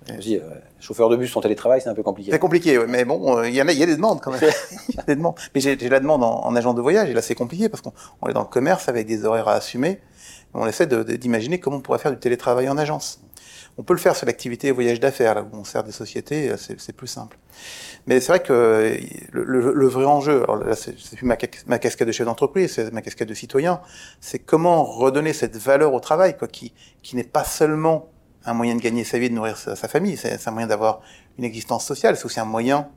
Je dis, euh, chauffeur de bus en télétravail, c'est un peu compliqué. C'est compliqué, ouais, mais bon, euh, il y, a, il y a des demandes quand même. il y a des demandes. Mais j'ai la demande en, en, agent de voyage, et là c'est compliqué parce qu'on est dans le commerce avec des horaires à assumer on essaie d'imaginer comment on pourrait faire du télétravail en agence. On peut le faire sur l'activité voyage d'affaires, là où on sert des sociétés, c'est plus simple. Mais c'est vrai que le, le, vrai enjeu, alors là c'est plus ma, ma, casquette de chef d'entreprise, c'est ma casquette de citoyen, c'est comment redonner cette valeur au travail, quoi, qui, qui n'est pas seulement un moyen de gagner sa vie, de nourrir sa, sa famille, c'est un moyen d'avoir une existence sociale, c'est aussi un moyen,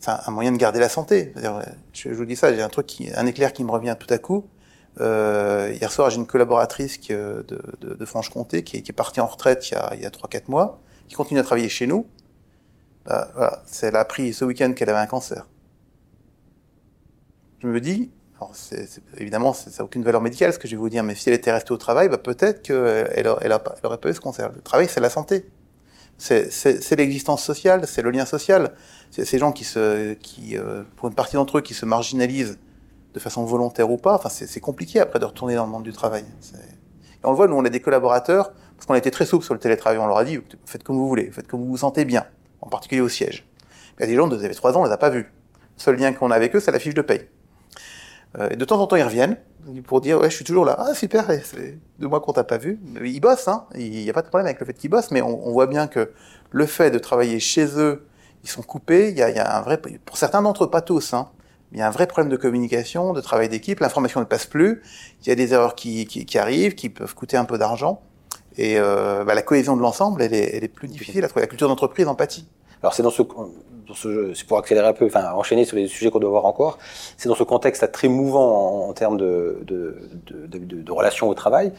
c'est un, moyen de garder la santé. Je, je vous dis ça, j'ai un truc, qui, un éclair qui me revient tout à coup. Euh, hier soir, j'ai une collaboratrice qui, de, de, de Franche-Comté qui, qui, est partie en retraite il y a, il y a 3-4 mois, qui continue à travailler chez nous. Bah, voilà, elle a appris ce week-end qu'elle avait un cancer. Je me dis, alors c'est, c'est, évidemment, ça n'a aucune valeur médicale ce que je vais vous dire, mais si elle était restée au travail, bah, peut-être qu'elle elle, elle, elle aurait pas eu ce cancer. Le travail, c'est la santé. c'est l'existence sociale, c'est le lien social. C'est ces gens qui se, qui, euh, pour une partie d'entre eux, qui se marginalisent de façon volontaire ou pas. Enfin, c'est compliqué après de retourner dans le monde du travail. Et on le voit, nous, on a des collaborateurs, parce qu'on a été très souple sur le télétravail, on leur a dit, faites comme vous voulez, faites comme vous vous sentez bien, en particulier au siège. Il y a des gens, vous avez trois ans, on les a pas vus. Le seul lien qu'on a avec eux, c'est la fiche de paye. Euh, et de temps en temps, ils reviennent pour dire ouais, je suis toujours là. Ah super, c'est deux mois qu'on t'a pas vu. Ils bossent, hein. Il n'y a pas de problème avec le fait qu'ils bossent, mais on, voit bien que le fait de travailler chez eux, ils sont coupés. Il y a, y a un vrai, pour certains d'entre eux, pas tous, hein, il y a un vrai problème de communication, de travail d'équipe. L'information ne passe plus. Il y a des erreurs qui, arrivent, qui peuvent coûter un peu d'argent. Et euh, bah, la cohésion de l'ensemble, elle est, plus difficile à trouver. La culture d'entreprise en pâtit. Alors c'est dans ce, dans pour accélérer un peu, enfin enchaîner sur les sujets qu'on doit voir encore. C'est dans ce contexte très mouvant en, termes de relations au travail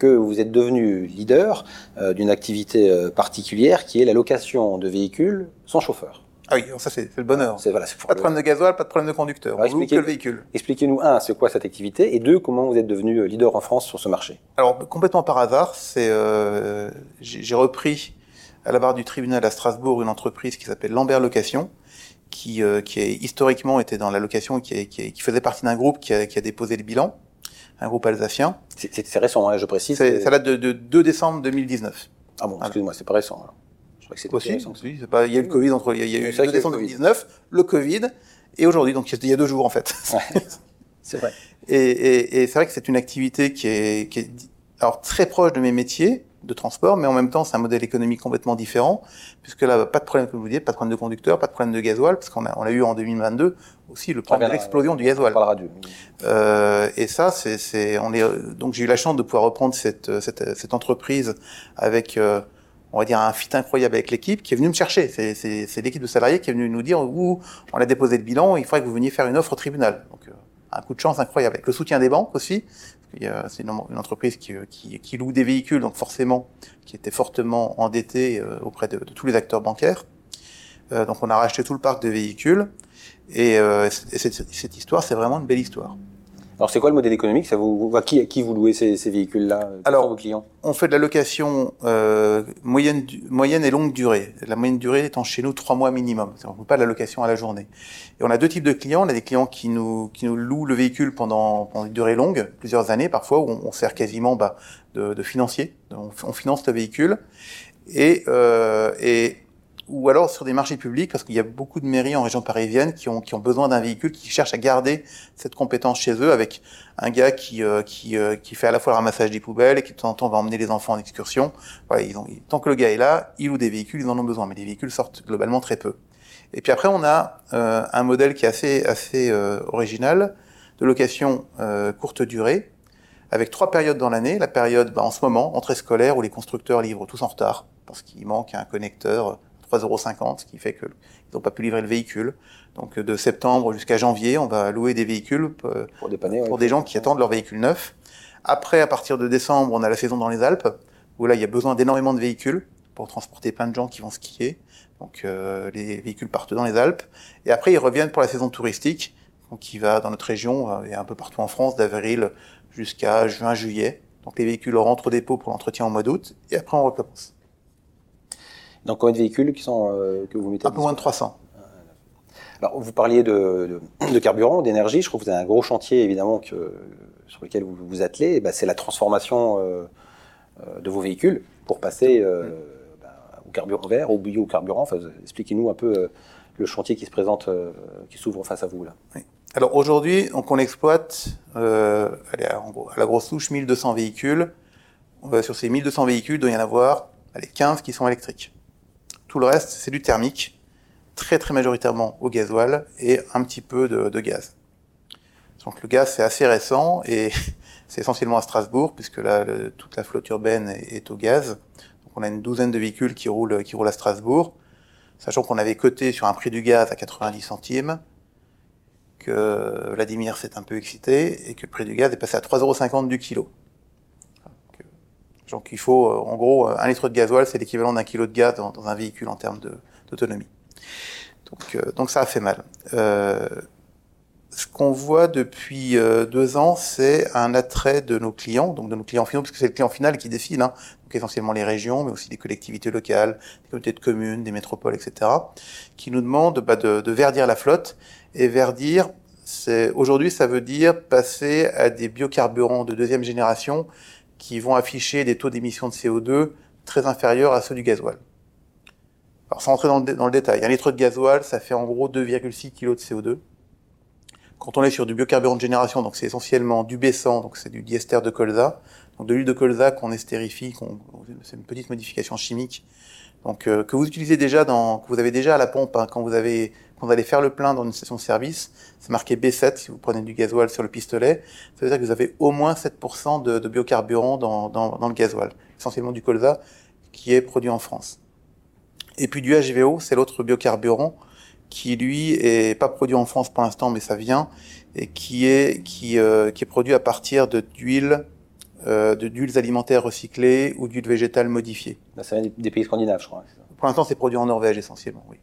que vous êtes devenu leader euh, d'une activité euh, particulière qui est la location de véhicules sans chauffeur. Ah oui, ça c'est le bonheur. C'est voilà, pas de problème de gasoil, pas de problème de conducteur. Alors, que le véhicule. Expliquez-nous un, c'est quoi cette activité, et deux, comment vous êtes devenu leader en France sur ce marché? Alors complètement par hasard, c'est euh, j'ai repris à la barre du tribunal à Strasbourg une entreprise qui s'appelle Lambert Location, qui, euh, qui est, historiquement était dans la location, qui, qui, qui faisait partie d'un groupe qui a, qui a, déposé le bilan, un groupe alsacien. C'est récent, hein, je précise. Ça date de, de, 2 décembre 2019. Ah bon, excusez-moi, c'est pas récent. Alors. Crois que c'était. Oui, pas, il y a eu le Covid entre, il y a, eu 2 décembre 2019, le Covid, et aujourd'hui, donc il y a deux jours en fait. Ouais. c'est vrai. Et, et, et c'est vrai que c'est une activité qui est, qui est alors très proche de mes métiers, de transport, mais en même temps, c'est un modèle économique complètement différent, puisque là, pas de problème, comme vous disiez, pas de problème de conducteur, pas de problème de gasoil, parce qu'on a, on a eu en 2022 aussi le problème de l'explosion du gasoil. Euh, et ça, c'est, c'est, on est, donc j'ai eu la chance de pouvoir reprendre cette, cette, cette entreprise avec, euh, on va dire, un fit incroyable avec l'équipe qui est venue me chercher. C'est, l'équipe de salariés qui est venue nous dire, où on a déposé le bilan, il faudrait que vous veniez faire une offre au tribunal. Donc, euh, un coup de chance incroyable. Avec le soutien des banques aussi, c'est une, une, entreprise qui, qui, loue des véhicules, donc forcément, qui était fortement endettée euh, auprès de, tous les acteurs bancaires. Euh, donc on a racheté tout le parc de véhicules. Et, euh, et cette, cette, histoire, c'est vraiment une belle histoire. Alors c'est quoi le modèle économique? Ça vous, à qui, à qui vous louez ces, ces véhicules-là? Alors, vos clients? on fait de la location euh, moyenne, moyenne et longue durée. La moyenne durée étant chez nous trois mois minimum. On ne fait pas de la location à la journée. Et on a deux types de clients. On a des clients qui nous, qui nous louent le véhicule pendant, pendant une durée longue, plusieurs années parfois, où on, on sert quasiment bah, de, de financier. On, on, finance le véhicule. Et, euh, et ou alors sur des marchés publics, parce qu'il y a beaucoup de mairies en région parisienne qui ont, qui ont besoin d'un véhicule, qui cherchent à garder cette compétence chez eux, avec un gars qui, euh, qui, euh, qui fait à la fois le ramassage des poubelles et qui de temps en temps va emmener les enfants en excursion. Voilà, ils ont, tant que le gars est là, il ou des véhicules, ils en ont besoin, mais les véhicules sortent globalement très peu. Et puis après, on a euh, un modèle qui est assez, assez euh, original, de location euh, courte durée, avec trois périodes dans l'année. La période, bah, en ce moment, entrée scolaire, où les constructeurs livrent tous en retard, parce qu'il manque un connecteur 3,50 euros, ce qui fait qu'ils n'ont pas pu livrer le véhicule. Donc de septembre jusqu'à janvier, on va louer des véhicules pour, dépanner, pour ouais, des gens qui attendent leur véhicule neuf. Après, à partir de décembre, on a la saison dans les Alpes, où là, il y a besoin d'énormément de véhicules pour transporter plein de gens qui vont skier. Donc euh, les véhicules partent dans les Alpes. Et après, ils reviennent pour la saison touristique, donc qui va dans notre région euh, et un peu partout en France, d'avril jusqu'à juin-juillet. Donc les véhicules rentrent au dépôt pour l'entretien au mois d'août, et après on recommence. Donc combien de véhicules qui sont, euh, que vous mettez Un peu moins de 300. Alors, vous parliez de, de, de carburant, d'énergie. Je trouve que vous avez un gros chantier, évidemment, que, sur lequel vous vous attelez. Ben, c'est la transformation euh, de vos véhicules pour passer euh, ben, au carburant vert, au biocarburant. Enfin, expliquez-nous un peu euh, le chantier qui se présente, euh, qui s'ouvre face à vous là. Oui. Alors aujourd'hui, on exploite euh, allez, en gros, à la grosse touche 1200 véhicules. sur ces 1200 véhicules, il doit y en avoir allez, 15 qui sont électriques. Tout le reste, c'est du thermique, très très majoritairement au gasoil et un petit peu de, de gaz. Donc le gaz, c'est assez récent et c'est essentiellement à Strasbourg, puisque là, toute la flotte urbaine est, au gaz. Donc on a une douzaine de véhicules qui roulent, qui roulent à Strasbourg, sachant qu'on avait coté sur un prix du gaz à 90 centimes, que Vladimir s'est un peu excité et que le prix du gaz est passé à 3,50 euros du kilo. Donc il faut, en gros, un litre de gasoil, c'est l'équivalent d'un kilo de gaz dans, un véhicule en termes d'autonomie. Donc, euh, donc ça a fait mal. Euh, ce qu'on voit depuis euh, deux ans, c'est un attrait de nos clients, donc de nos clients finaux, parce que c'est le client final qui décide, hein, donc essentiellement les régions, mais aussi des collectivités locales, des communautés de communes, des métropoles, etc., qui nous demandent bah, de, de, verdir la flotte. Et verdir, aujourd'hui, ça veut dire passer à des biocarburants de deuxième génération qui vont afficher des taux d'émission de CO2 très inférieurs à ceux du gasoil. Alors, sans le, dans le détail, un litre de gasoil, ça fait en gros 2,6 kg de CO2 quand on est sur du biocarburant de génération, donc c'est essentiellement du baissant, donc c'est du diester de colza, donc de l'huile de colza qu'on estérifie, c'est une petite modification chimique, donc euh, que vous utilisez déjà dans, que vous avez déjà à la pompe hein, quand vous avez, quand vous allez faire le plein dans une station de service, c'est marqué B7 si vous prenez du gasoil sur le pistolet, ça veut dire que vous avez au moins 7% de, de biocarburant dans, dans, dans le gasoil, essentiellement du colza qui est produit en France. Et puis du HVO, c'est l'autre biocarburant qui lui est pas produit en France pour l'instant, mais ça vient, et qui est qui, euh, qui est produit à partir de d'huiles euh, de d'huiles alimentaires recyclées ou d'huiles végétales modifiées. Bah, ça vient des pays scandinaves, je crois. Pour l'instant, c'est produit en Norvège essentiellement, oui.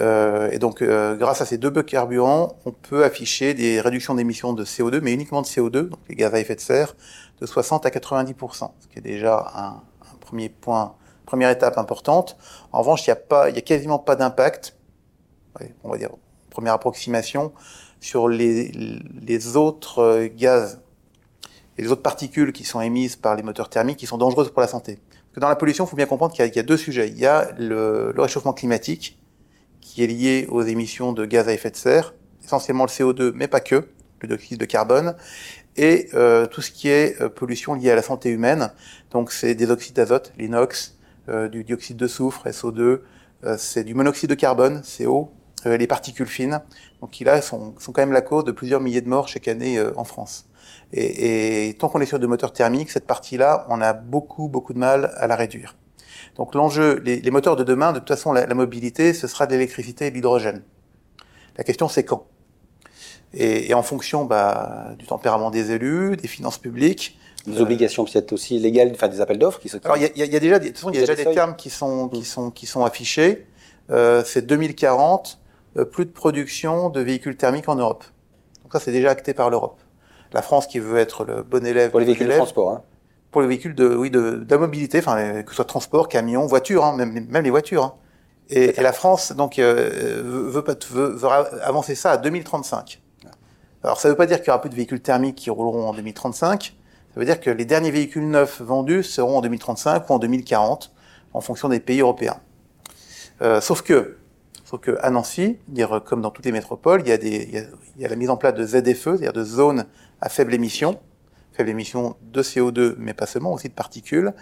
Euh, et donc, euh, grâce à ces deux biocarburants, on peut afficher des réductions d'émissions de CO2, mais uniquement de CO2, donc les gaz à effet de serre, de 60 à 90% ce qui est déjà un, premier point, première étape importante. En revanche, il n'y a a quasiment pas d'impact on va dire, première approximation, sur les, autres euh, gaz et les autres particules qui sont émises par les moteurs thermiques qui sont dangereuses pour la santé. Parce que dans la pollution, il faut bien comprendre qu'il y, a deux sujets. Il y a le, réchauffement climatique, qui est lié aux émissions de gaz à effet de serre, essentiellement le CO2, mais pas que, le dioxyde de carbone, et euh, tout ce qui est euh, pollution liée à la santé humaine. Donc c'est des oxydes d'azote, l'inox, euh, du dioxyde de soufre, SO2, euh, c'est du monoxyde de carbone, CO, euh, les particules fines, donc qui là sont, sont, quand même la cause de plusieurs milliers de morts chaque année euh, en France. Et, et tant qu'on est sur des moteurs thermiques, cette partie-là, on a beaucoup beaucoup de mal à la réduire. Donc l'enjeu, les, les, moteurs de demain, de toute façon, la, la mobilité, ce sera de l'électricité et de l'hydrogène. La question, c'est quand? Et, et, en fonction bah, du tempérament des élus, des finances publiques, des obligations peut-être aussi légales, enfin des appels d'offres qui se. Alors il y, y, y a, déjà, de toute façon, il y a déjà des, des termes qui sont qui sont qui sont affichés. Euh, c'est 2040 euh, plus de production de véhicules thermiques en Europe. Donc ça, c'est déjà acté par l'Europe. La France qui veut être le bon élève. Pour les véhicules de transport. Hein. Pour les véhicules de, oui, de, de la mobilité, enfin, que ce soit transport, camion, voiture, hein, même, même les voitures. Hein. Et, et, la France, donc, euh, veut, veut, veut, avancer ça à 2035. Alors, ça ne veut pas dire qu'il y aura plus de véhicules thermiques qui rouleront en 2035. Ça veut dire que les derniers véhicules neufs vendus seront en 2035 ou en 2040, en fonction des pays européens. Euh, sauf que Sauf qu'à Nancy, dire comme dans toutes les métropoles, il y a, des, il y a, il y a la mise en place de ZFE, c'est-à-dire de zones à faible émission, faible émission de CO2, mais pas seulement, aussi de particules,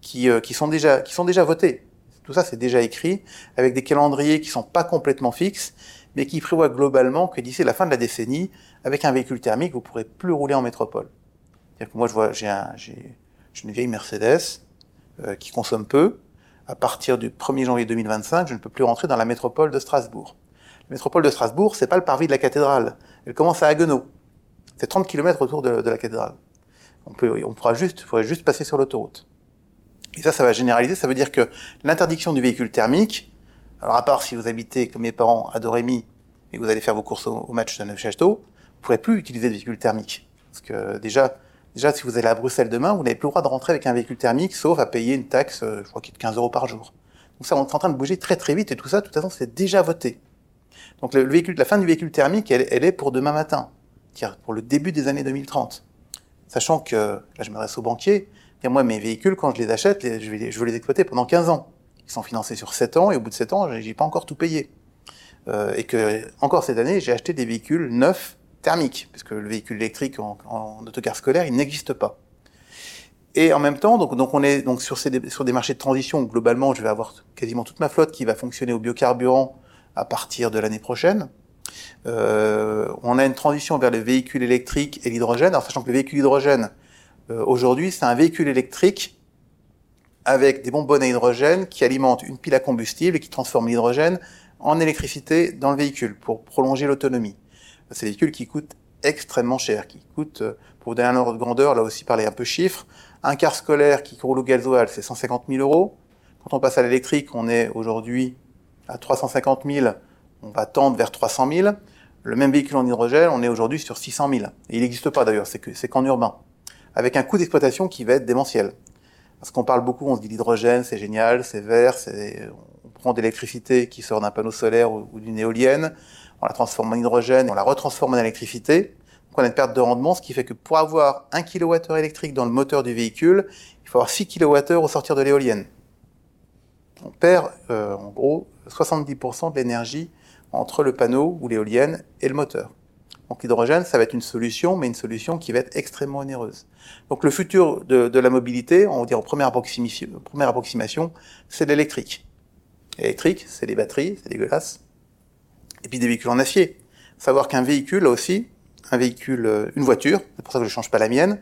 qui, euh, qui, sont, déjà, qui sont déjà votées. Tout ça, c'est déjà écrit, avec des calendriers qui sont pas complètement fixes, mais qui prévoient globalement que d'ici la fin de la décennie, avec un véhicule thermique, vous pourrez plus rouler en métropole. C'est-à-dire que moi, je vois, j'ai un, une vieille Mercedes euh, qui consomme peu, à partir du 1er janvier 2025, je ne peux plus rentrer dans la métropole de Strasbourg. La métropole de Strasbourg, c'est pas le parvis de la cathédrale. Elle commence à Haguenau. C'est 30 km autour de, la cathédrale. On, peut, on pourra juste, pourrait juste passer sur l'autoroute. Et ça, ça va généraliser. Ça veut dire que l'interdiction du véhicule thermique, alors à part si vous habitez, comme mes parents, à Dorémy, et que vous allez faire vos courses au, au match de Neufchâteau, vous ne pourrez plus utiliser de véhicule thermique. Parce que déjà, Déjà, si vous allez à Bruxelles demain, vous n'avez plus le droit de rentrer avec un véhicule thermique, sauf à payer une taxe, euh, je crois, qui est de 15 euros par jour. Donc ça, on est en train de bouger très très vite, et tout ça, de toute façon, c'est déjà voté. Donc le, véhicule, la fin du véhicule thermique, elle, elle est pour demain matin, pour le début des années 2030. Sachant que, là je m'adresse aux banquiers, et moi mes véhicules, quand je les achète, je, je veux les exploiter pendant 15 ans. Ils sont financés sur 7 ans, et au bout de 7 ans, j'ai pas encore tout payé. Euh, et que, encore cette année, j'ai acheté des véhicules neufs, thermique, puisque le véhicule électrique en, autocar scolaire, il n'existe pas. Et en même temps, donc, on est donc sur, des marchés de transition. Globalement, je vais avoir quasiment toute ma flotte qui va fonctionner au biocarburant à partir de l'année prochaine. Euh, on a une transition vers les véhicules électriques et l'hydrogène. Alors sachant que le véhicule hydrogène, euh, aujourd'hui, c'est un véhicule électrique avec des bonbonnes à hydrogène qui alimentent une pile à combustible et qui transforme l'hydrogène en électricité dans le véhicule pour prolonger l'autonomie c'est des véhicules qui coûtent extrêmement cher, qui coûtent, euh, pour vous donner un ordre de grandeur, là aussi parler un peu chiffres, un car scolaire qui roule au gasoil, c'est 150 000 euros. Quand on passe à l'électrique, on est aujourd'hui à 350 000, on va tendre vers 300 000. Le même véhicule en hydrogène, on est aujourd'hui sur 600 000. Et il n'existe pas d'ailleurs, c'est qu'en urbain. Avec un coût d'exploitation qui va être démentiel. Parce qu'on parle beaucoup, on se dit l'hydrogène, c'est génial, c'est vert, on prend de l'électricité qui sort d'un panneau solaire ou, d'une éolienne, on la transforme en hydrogène, on la retransforme en électricité. Donc on a une perte de rendement, ce qui fait que pour avoir 1 kWh électrique dans le moteur du véhicule, il faut avoir 6 kWh au sortir de l'éolienne. On perd euh, en gros 70% de l'énergie entre le panneau ou l'éolienne et le moteur. Donc l'hydrogène, ça va être une solution, mais une solution qui va être extrêmement onéreuse. Donc le futur de, la mobilité, on va dire en première approximation, première approximation c'est l'électrique. L'électrique, c'est les batteries, c'est dégueulasse. Et puis des véhicules en acier. Savoir qu'un véhicule, là aussi, un véhicule, euh, une voiture, c'est pour ça que je ne change pas la mienne,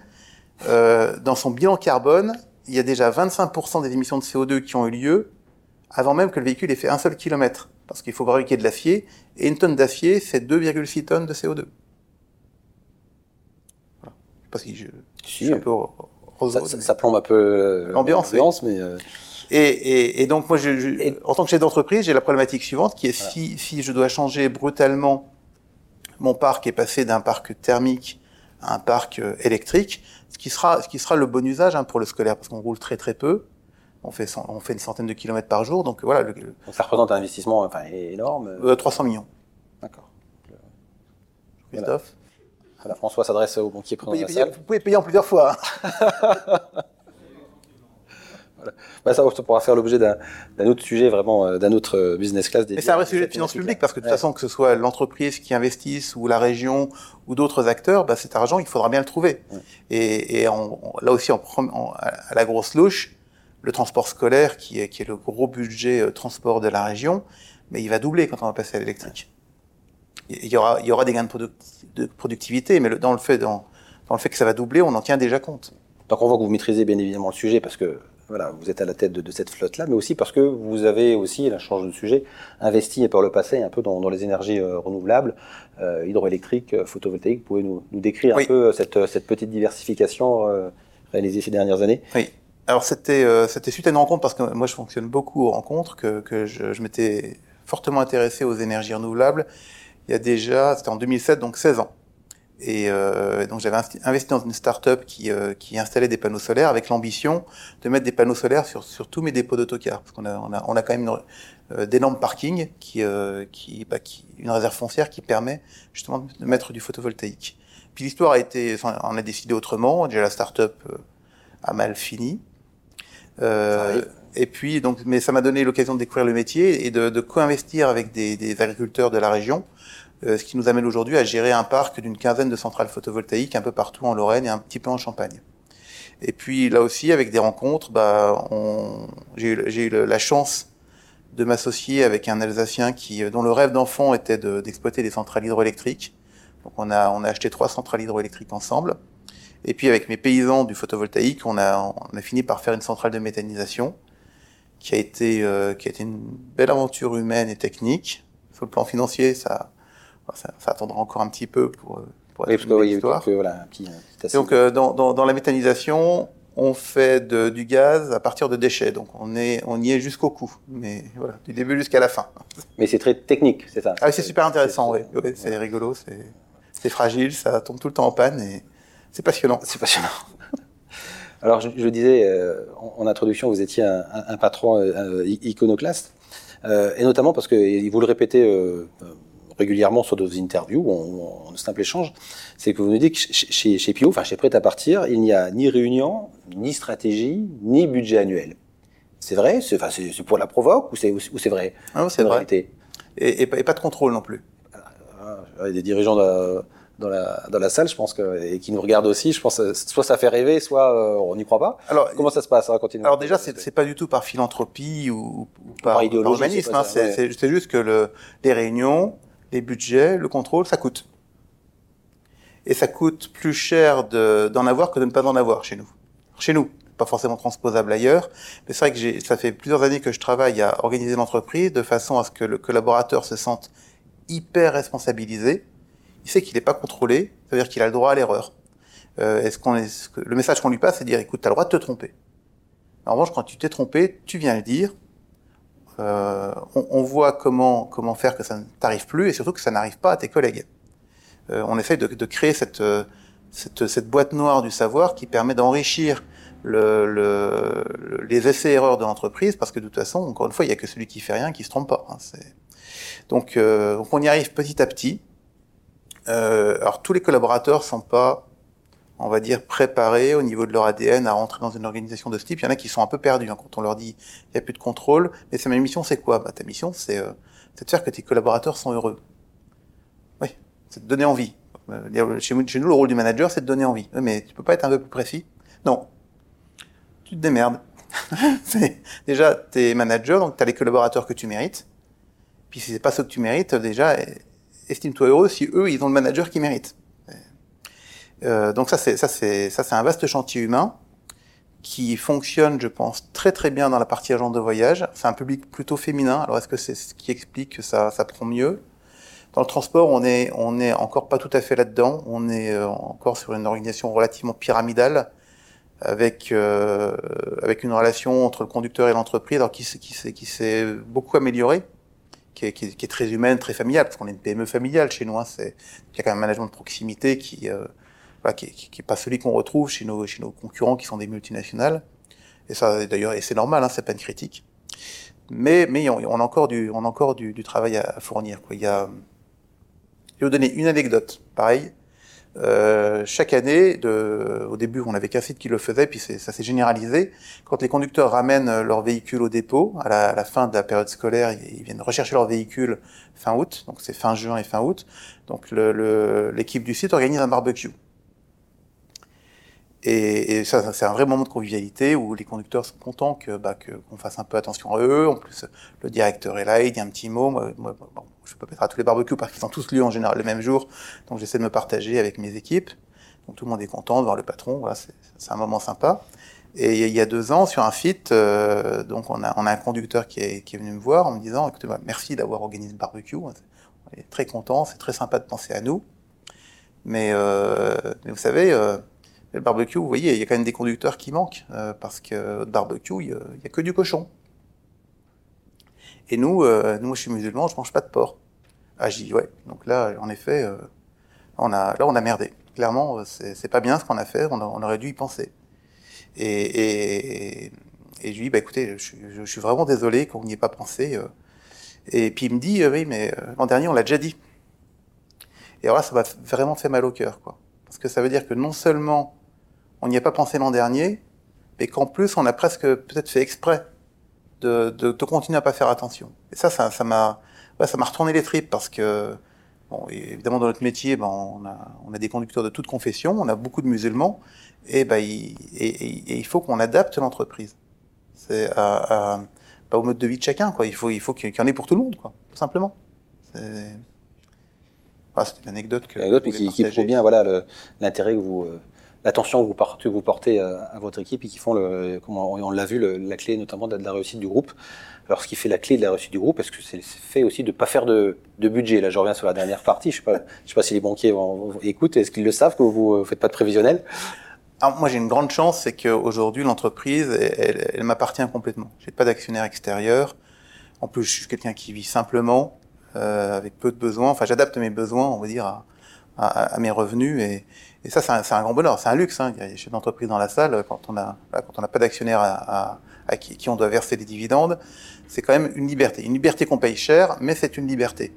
euh, dans son bilan carbone, il y a déjà 25% des émissions de CO2 qui ont eu lieu avant même que le véhicule ait fait un seul kilomètre parce qu'il faut fabriquer de l'acier, et une tonne d'acier, c'est 2,6 tonnes de CO2. Voilà. Je sais pas si je, suis un peu roseau, ça, plombe un peu euh, l'ambiance, mais... Euh, et, et, donc moi, je, en tant que chef d'entreprise, j'ai la problématique suivante, qui est si, si je dois changer brutalement mon parc et passer d'un parc thermique à un parc euh, électrique, ce qui sera, ce qui sera le bon usage hein, pour le scolaire, parce qu'on roule très très peu, on fait, on fait une centaine de kilomètres par jour, donc voilà. donc ça représente un investissement enfin, énorme. 300 euh, millions. D'accord. Christophe. Voilà. François s'adresse au banquier présent vous, pouvez payer en plusieurs fois. Hein. voilà. bah, ça, ça, pourra faire l'objet d'un autre sujet, vraiment, euh, d'un autre euh, business class. Mais c'est un vrai sujet de finances publiques, parce que de toute façon, que ce soit l'entreprise qui investisse ou la région ou d'autres acteurs, bah, cet argent, il faudra bien le trouver. Et, et là aussi, à la grosse louche, le transport scolaire, qui est, qui est le gros budget euh, transport de la région, mais il va doubler quand on va passer à l'électrique. Il y aura, il y aura des gains de, de productivité, mais le, dans, le fait, dans, dans, le fait que ça va doubler, on en tient déjà compte. Donc on voit que vous maîtrisez bien évidemment le sujet parce que voilà, vous êtes à la tête de, de cette flotte-là, mais aussi parce que vous avez aussi, la change de sujet, investi par le passé un peu dans, dans les énergies euh, renouvelables, euh, hydroélectriques, euh, photovoltaïques. Vous pouvez nous, nous décrire un peu cette, cette, petite diversification réalisée ces dernières années? Oui. Alors c'était euh, suite à une rencontre parce que moi je fonctionne beaucoup aux rencontres que, que je, je m'étais fortement intéressé aux énergies renouvelables. Il y a déjà c'était en 2007 donc 16 ans. Et euh, donc j'avais investi dans une start-up qui, euh, qui installait des panneaux solaires avec l'ambition de mettre des panneaux solaires sur, sur tous mes dépôts d'autocars. Parce qu'on a, on a, on a quand même euh, d'énormes parkings, qui, euh, qui, bah, qui, une réserve foncière qui permet justement de mettre du photovoltaïque. Puis l'histoire a été, enfin, on a décidé autrement. Déjà la start-up a mal fini. Euh, et puis, donc, mais ça m'a donné l'occasion de découvrir le métier et de, de co-investir avec des, des, agriculteurs de la région, euh, ce qui nous amène aujourd'hui à gérer un parc d'une quinzaine de centrales photovoltaïques un peu partout en Lorraine et un petit peu en Champagne. Et puis là aussi, avec des rencontres, bah, j'ai eu, eu, la chance de m'associer avec un Alsacien qui, dont le rêve d'enfant était d'exploiter des centrales hydroélectriques. Donc on a, on a acheté trois centrales hydroélectriques ensemble. Et puis avec mes paysans du photovoltaïque, on a, on a fini par faire une centrale de méthanisation qui a été, euh, qui a été une belle aventure humaine et technique. Sur le plan financier, ça, ça, ça attendra encore un petit peu pour, pour être une belle histoire. voilà, Donc euh, dans, dans, dans, la méthanisation, on fait de, du gaz à partir de déchets. Donc on, est, on y est jusqu'au cou, mais voilà, du début jusqu'à la fin. Mais c'est très technique, c'est ça Ah, c'est super intéressant, oui. c'est rigolo, c'est fragile, ça tombe tout le temps en panne et c'est passionnant. C'est passionnant. Alors, je, je disais euh, en, introduction, vous étiez un, un, patron euh, iconoclaste, euh, et notamment parce que vous le répétez régulièrement sur nos interviews, en, simple échange, c'est que vous nous dites que chez, chez Pio, enfin chez Prêt à partir, il n'y a ni réunion, ni stratégie, ni budget annuel. C'est vrai? C'est pour la provoque ou c'est vrai? Ah, C'est vrai. Et, et, et, pas de contrôle non plus. Ah, il y a des dirigeants de, dans la, dans la salle, je pense que, et qui nous regardent aussi, je pense, euh, soit ça fait rêver, soit euh, on n'y croit pas. Alors, comment ça se passe hein, Alors déjà, c'est pas du tout par philanthropie ou, ou par, par, idéologie, hein, c'est juste que le, les réunions, les budgets, le contrôle, ça coûte. Et ça coûte plus cher d'en avoir que de ne pas en avoir chez nous. Chez nous, pas forcément transposable ailleurs, mais c'est vrai que ça fait plusieurs années que je travaille à organiser l'entreprise de façon à ce que le collaborateur se sente hyper responsabilisé il sait qu'il n'est pas contrôlé, ça veut dire qu'il a le droit à l'erreur. Euh, est-ce qu'on le message qu'on lui passe, c'est dire, écoute, tu as le droit de te tromper. En revanche, quand tu t'es trompé, tu viens le dire. euh, on, voit comment, faire que ça ne t'arrive plus et surtout que ça n'arrive pas à tes collègues. Euh, on essaye de, créer cette, boîte noire du savoir qui permet d'enrichir le, le, les essais-erreurs de l'entreprise parce que de toute façon, encore une fois, il n'y a que celui qui fait rien qui se trompe pas. Hein, donc on y arrive petit à petit. Euh, alors tous les collaborateurs sont pas on va dire, préparés au niveau de leur ADN à rentrer dans une organisation de ce type. Il y en a qui sont un peu perdus hein, quand on leur dit il n'y a plus de contrôle. Mais c'est ma mission, c'est quoi? Bah, Ta mission, c'est euh, de faire que tes collaborateurs sont heureux. Oui, c'est de donner envie. Euh, chez, nous, le rôle du manager, c'est de donner envie. mais tu peux pas être un peu plus précis? Non. Tu te démerdes. déjà, tu es manager, donc tu as les collaborateurs que tu mérites. Puis si c'est pas ce que tu mérites, déjà, estime-toi heureux si eux, ils ont le manager qui mérite. Euh, donc ça c'est ça c'est ça c'est un vaste chantier humain qui fonctionne, je pense, très très bien dans la partie agent de voyage. C'est un public plutôt féminin. Alors est-ce que c'est ce qui explique que ça ça prend mieux? Dans le transport, on est on est encore pas tout à fait là-dedans. On est euh, encore sur une organisation relativement pyramidale avec euh, avec une relation entre le conducteur et l'entreprise, alors qui qui qui s'est beaucoup améliorée. Qui est, qui, est, très humaine, très familiale, parce qu'on est une PME familiale chez nous. Hein, c'est il y a quand même un management de proximité qui euh, voilà, qui, qui, est pas celui qu'on retrouve chez nos, chez nos concurrents qui sont des multinationales. Et ça, d'ailleurs, et c'est normal, hein, c'est pas une critique. Mais, mais on, on a encore du, on a encore du, du travail à, fournir. Quoi. Il y a, je vais vous donner une anecdote. Pareil, euh, chaque année, de, au début, on n'avait qu'un site qui le faisait, puis ça s'est généralisé. Quand les conducteurs ramènent leur véhicule au dépôt, à la, à la, fin de la période scolaire, ils viennent rechercher leur véhicule fin août, donc c'est fin juin et fin août. Donc l'équipe le, du site organise un barbecue. Et, et ça, c'est un vrai moment de convivialité où les conducteurs sont contents que bah, qu'on fasse un peu attention à eux. En plus, le directeur est là, il dit un petit mot. Moi, moi bon, je peux pas être à tous les barbecues parce qu'ils sont tous lieux en général le même jour. Donc j'essaie de me partager avec mes équipes. Donc tout le monde est content de voir le patron. Voilà, c'est un moment sympa. Et il y a deux ans, sur un fit, euh, donc on a, on a un conducteur qui est, qui est venu me voir en me disant, écoutez, bah, merci d'avoir organisé le barbecue. On est très content, c'est très sympa de penser à nous. Mais, euh, mais vous savez, euh, le barbecue, vous voyez, il y a quand même des conducteurs qui manquent, euh, parce que barbecue, il n'y a, que du cochon. Et nous, euh, nous, je suis musulman, je mange pas de porc. Ah, j'y ouais. Donc là, en effet, euh, on a, là, on a merdé. Clairement, c'est pas bien ce qu'on a fait, on, aurait dû y penser. Et, et, et je lui dis, bah écoutez, je, suis vraiment désolé qu'on n'y ait pas pensé. Euh. Et puis il me dit, oui, mais l'an dernier, on l'a déjà dit. Et alors là, ça m'a vraiment fait mal au cœur, quoi. Parce que ça veut dire que non seulement on n'y a pas pensé l'an dernier, mais qu'en plus, on a presque peut-être fait exprès de, de, de, continuer à pas faire attention. Et ça, ça, ça m'a, ouais, ça m'a retourné les tripes parce que, bon, évidemment, dans notre métier, ben, on a, on a des conducteurs de toute confession, on a beaucoup de musulmans, et ben, il, et, et, il faut qu'on adapte l'entreprise. C'est à, à, pas au mode de vie de chacun, quoi. Il faut, il faut qu'il y en ait pour tout le monde, quoi, tout simplement. C'est, ah, c'était une anecdote que. Une anecdote, qui, qui prouve bien, voilà, l'intérêt que vous, euh, l'attention que vous portez, euh, à, votre équipe et qui font, le, comme on, l'a vu, la clé notamment de la réussite du groupe. Alors, ce qui fait la clé de la réussite du groupe, est-ce que c'est fait aussi de ne pas faire de, budget Là, je reviens sur la dernière partie. Je ne sais, je sais pas si les banquiers vont, écoutent. Est-ce qu'ils le savent que vous ne faites pas de prévisionnel? Alors, moi, j'ai une grande chance, c'est qu'aujourd'hui, l'entreprise, elle, m'appartient complètement. J'ai pas d'actionnaire extérieur. En plus, je suis quelqu'un qui vit simplement, euh, avec peu de besoins. Enfin, j'adapte mes besoins, on va dire, à, à, à mes revenus. Et, et ça, c'est un, un, grand bonheur, c'est un luxe. Hein. Il y a des chefs d'entreprise dans la salle, quand on a, quand on n'a pas d'actionnaire à, à, à qui, qui, on doit verser des dividendes, c'est quand même une liberté. Une liberté qu'on paye cher, mais c'est une liberté.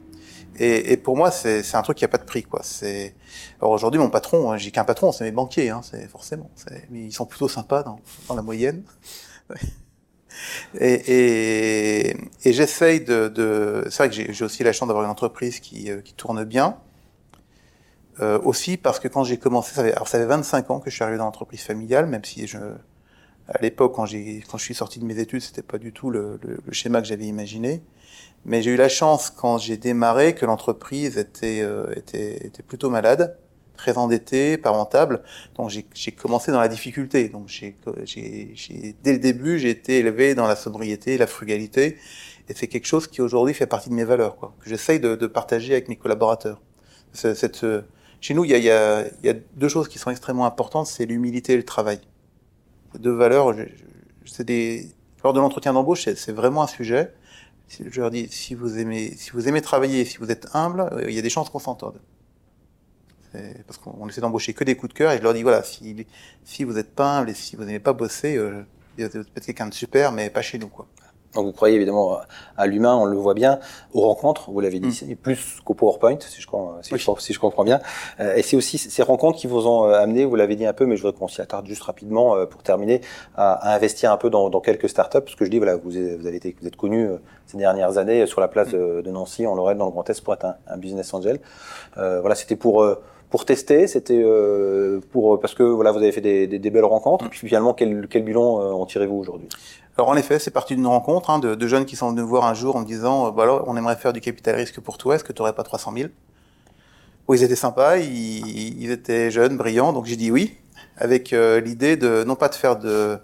Et, et pour moi, c'est un truc qui a pas de prix, quoi. C'est. Aujourd'hui, mon patron, hein, j'ai qu'un patron, c'est mes banquiers, hein, c'est forcément. Mais ils sont plutôt sympas dans, dans la moyenne. Et, et, et j'essaye de, de... C'est vrai que j'ai aussi la chance d'avoir une entreprise qui, euh, qui tourne bien. Euh, aussi parce que quand j'ai commencé, ça fait, alors ça fait 25 ans que je suis arrivé dans l'entreprise familiale, même si je, à l'époque, quand, j'ai, quand je suis sorti de mes études, c'était pas du tout le, le, le schéma que j'avais imaginé. Mais j'ai eu la chance, quand j'ai démarré, que l'entreprise était, euh, était, était plutôt malade, très endettée, pas rentable. Donc j'ai, commencé dans la difficulté. Donc j'ai, j'ai, j'ai, dès le début, j'ai été élevé dans la sobriété, la frugalité. Et c'est quelque chose qui aujourd'hui fait partie de mes valeurs, quoi, que j'essaye de, de partager avec mes collaborateurs. Cette, chez nous, il y, a, deux choses qui sont extrêmement importantes, c'est l'humilité et le travail. Deux valeurs, des... lors de l'entretien d'embauche, c'est vraiment un sujet. je leur dis, si vous aimez, si vous aimez travailler, si vous êtes humble, il y a des chances qu'on s'entende. Parce qu'on essaie d'embaucher que des coups de cœur et je leur dis voilà, si, vous n'êtes pas humble et si vous n'aimez pas bosser, euh, vous êtes peut-être quelqu'un de super, mais pas chez nous quoi. Donc vous croyez évidemment à l'humain, on le voit bien, aux rencontres, vous l'avez dit, mm. plus qu'au PowerPoint, si je, si, je, si je comprends bien. Euh, et c'est aussi ces rencontres qui vous ont euh, amené, vous l'avez dit un peu, mais je voudrais qu'on s'y attarde juste rapidement euh, pour terminer, à, à, investir un peu dans, dans, quelques startups, parce que je dis, voilà, vous, vous, avez été, vous êtes connu ces dernières années sur la place de, de Nancy, en Lorraine, dans le Grand Est, pour être un, un business angel. voilà, c'était pour pour tester, c'était euh, pour parce que voilà, vous avez fait des, des, des belles rencontres. Et puis finalement, quel, quel bilan euh, en tirez-vous aujourd'hui? Alors en effet, c'est parti d'une rencontre hein, de, de, jeunes qui sont venus voir un jour en me disant, euh, bah on aimerait faire du capital risque pour toi. Est-ce que tu n'aurais pas 300 000 Oui, ils étaient sympas, ils, ils étaient jeunes, brillants, donc j'ai dit oui, avec euh, l'idée de non pas de faire de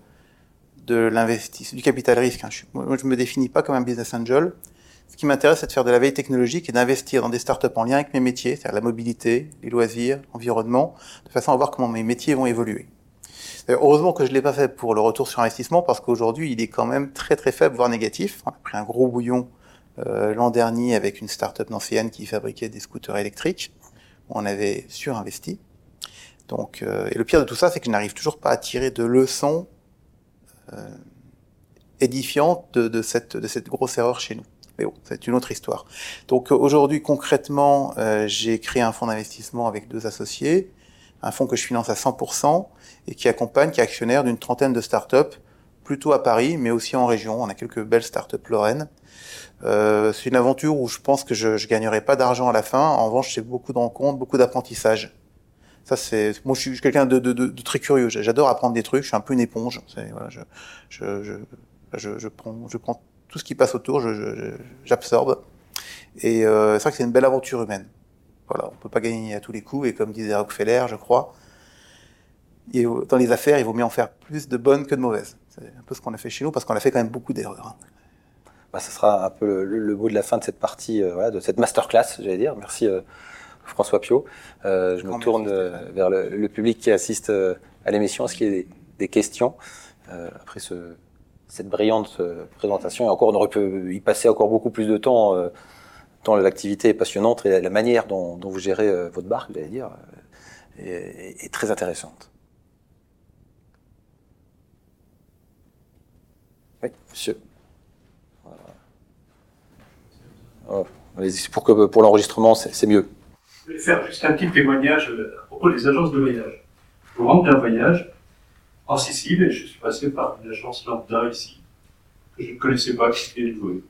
de l'investissement, du capital risque. Hein. Je, moi, je me définis pas comme un business angel. Ce qui m'intéresse, c'est de faire de la veille technologique et d'investir dans des startups en lien avec mes métiers, c'est-à-dire la mobilité, les loisirs, l'environnement, de façon à voir comment mes métiers vont évoluer. Heureusement que je ne l'ai pas fait pour le retour sur investissement, parce qu'aujourd'hui, il est quand même très très faible, voire négatif. On a pris un gros bouillon euh, l'an dernier avec une startup qui fabriquait des scooters électriques. On avait surinvesti. Donc, euh, et le pire de tout ça, c'est que je n'arrive toujours pas à tirer de leçons euh, édifiantes de, de, cette, de cette grosse erreur chez nous. Mais bon, c'est une autre histoire. Donc euh, aujourd'hui, concrètement, euh, j'ai créé un fonds d'investissement avec deux associés, un fonds que je finance à 100% et qui accompagne, qui est actionnaire d'une trentaine de startups, plutôt à Paris, mais aussi en région. On a quelques belles startups lorraines. Euh, c'est une aventure où je pense que je, je gagnerai pas d'argent à la fin. En revanche, c'est beaucoup de rencontres, beaucoup d'apprentissage. Ça, c'est moi, je suis quelqu'un de, de, de, très curieux. J'adore apprendre des trucs. Je suis un peu une éponge. Voilà, je, je, je prends, je prends tout ce qui passe autour, j'absorbe. Et euh, c'est vrai que c'est une belle aventure humaine. Voilà, on peut pas gagner à tous les coups, et comme disait Rockefeller, je crois, dans les affaires, il vaut mieux en faire plus de bonnes que de mauvaises. C'est un peu ce qu'on a fait chez nous, parce qu'on a fait quand même beaucoup d'erreurs. Hein. Bah, ce sera un peu le, le, mot de la fin de cette partie, euh, voilà, de cette masterclass, j'allais dire. Merci euh, François Pio. Euh, je me tourne vers le, le, public qui assiste à l'émission. Est-ce qu'il y a des, des questions après ce, cette brillante présentation? Et encore, on aurait pu y passer encore beaucoup plus de temps, tant l'activité est passionnante et la manière dont, dont vous gérez votre barque, j'allais dire, est, est, très intéressante. Oui, monsieur. Oh, pour l'enregistrement, c'est mieux. Je vais faire juste un petit témoignage à propos des agences de voyage. Au rentre d'un voyage, en Sicile et je suis passé par une agence lambda ici, que je ne connaissais pas, qui s'était dévouée.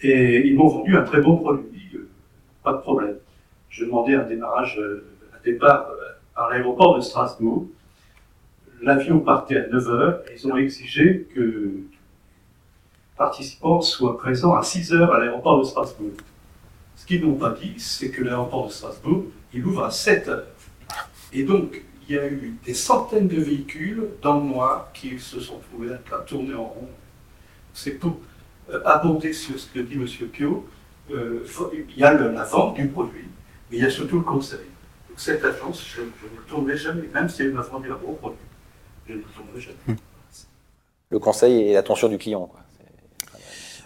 Et ils m'ont vendu un très bon produit, euh, pas de problème. Je demandais un démarrage, euh, un départ euh, à l'aéroport de Strasbourg. L'avion partait à 9h et ils ont exigé que les participants soient présents à 6h à l'aéroport de Strasbourg. Ce qu'ils n'ont pas dit, c'est que l'aéroport de Strasbourg, il ouvre à 7h. Et donc, il y a eu des centaines de véhicules dans le noir qui se sont trouvés à tourner en rond. C'est pour euh, abonder sur ce que dit M. Pio. Euh, il y a la vente du produit, mais il y a surtout le conseil. Cette agence, je, ne tournerai jamais, même si elle m'a vendu un gros produit. Le conseil et l'attention du client. Quoi.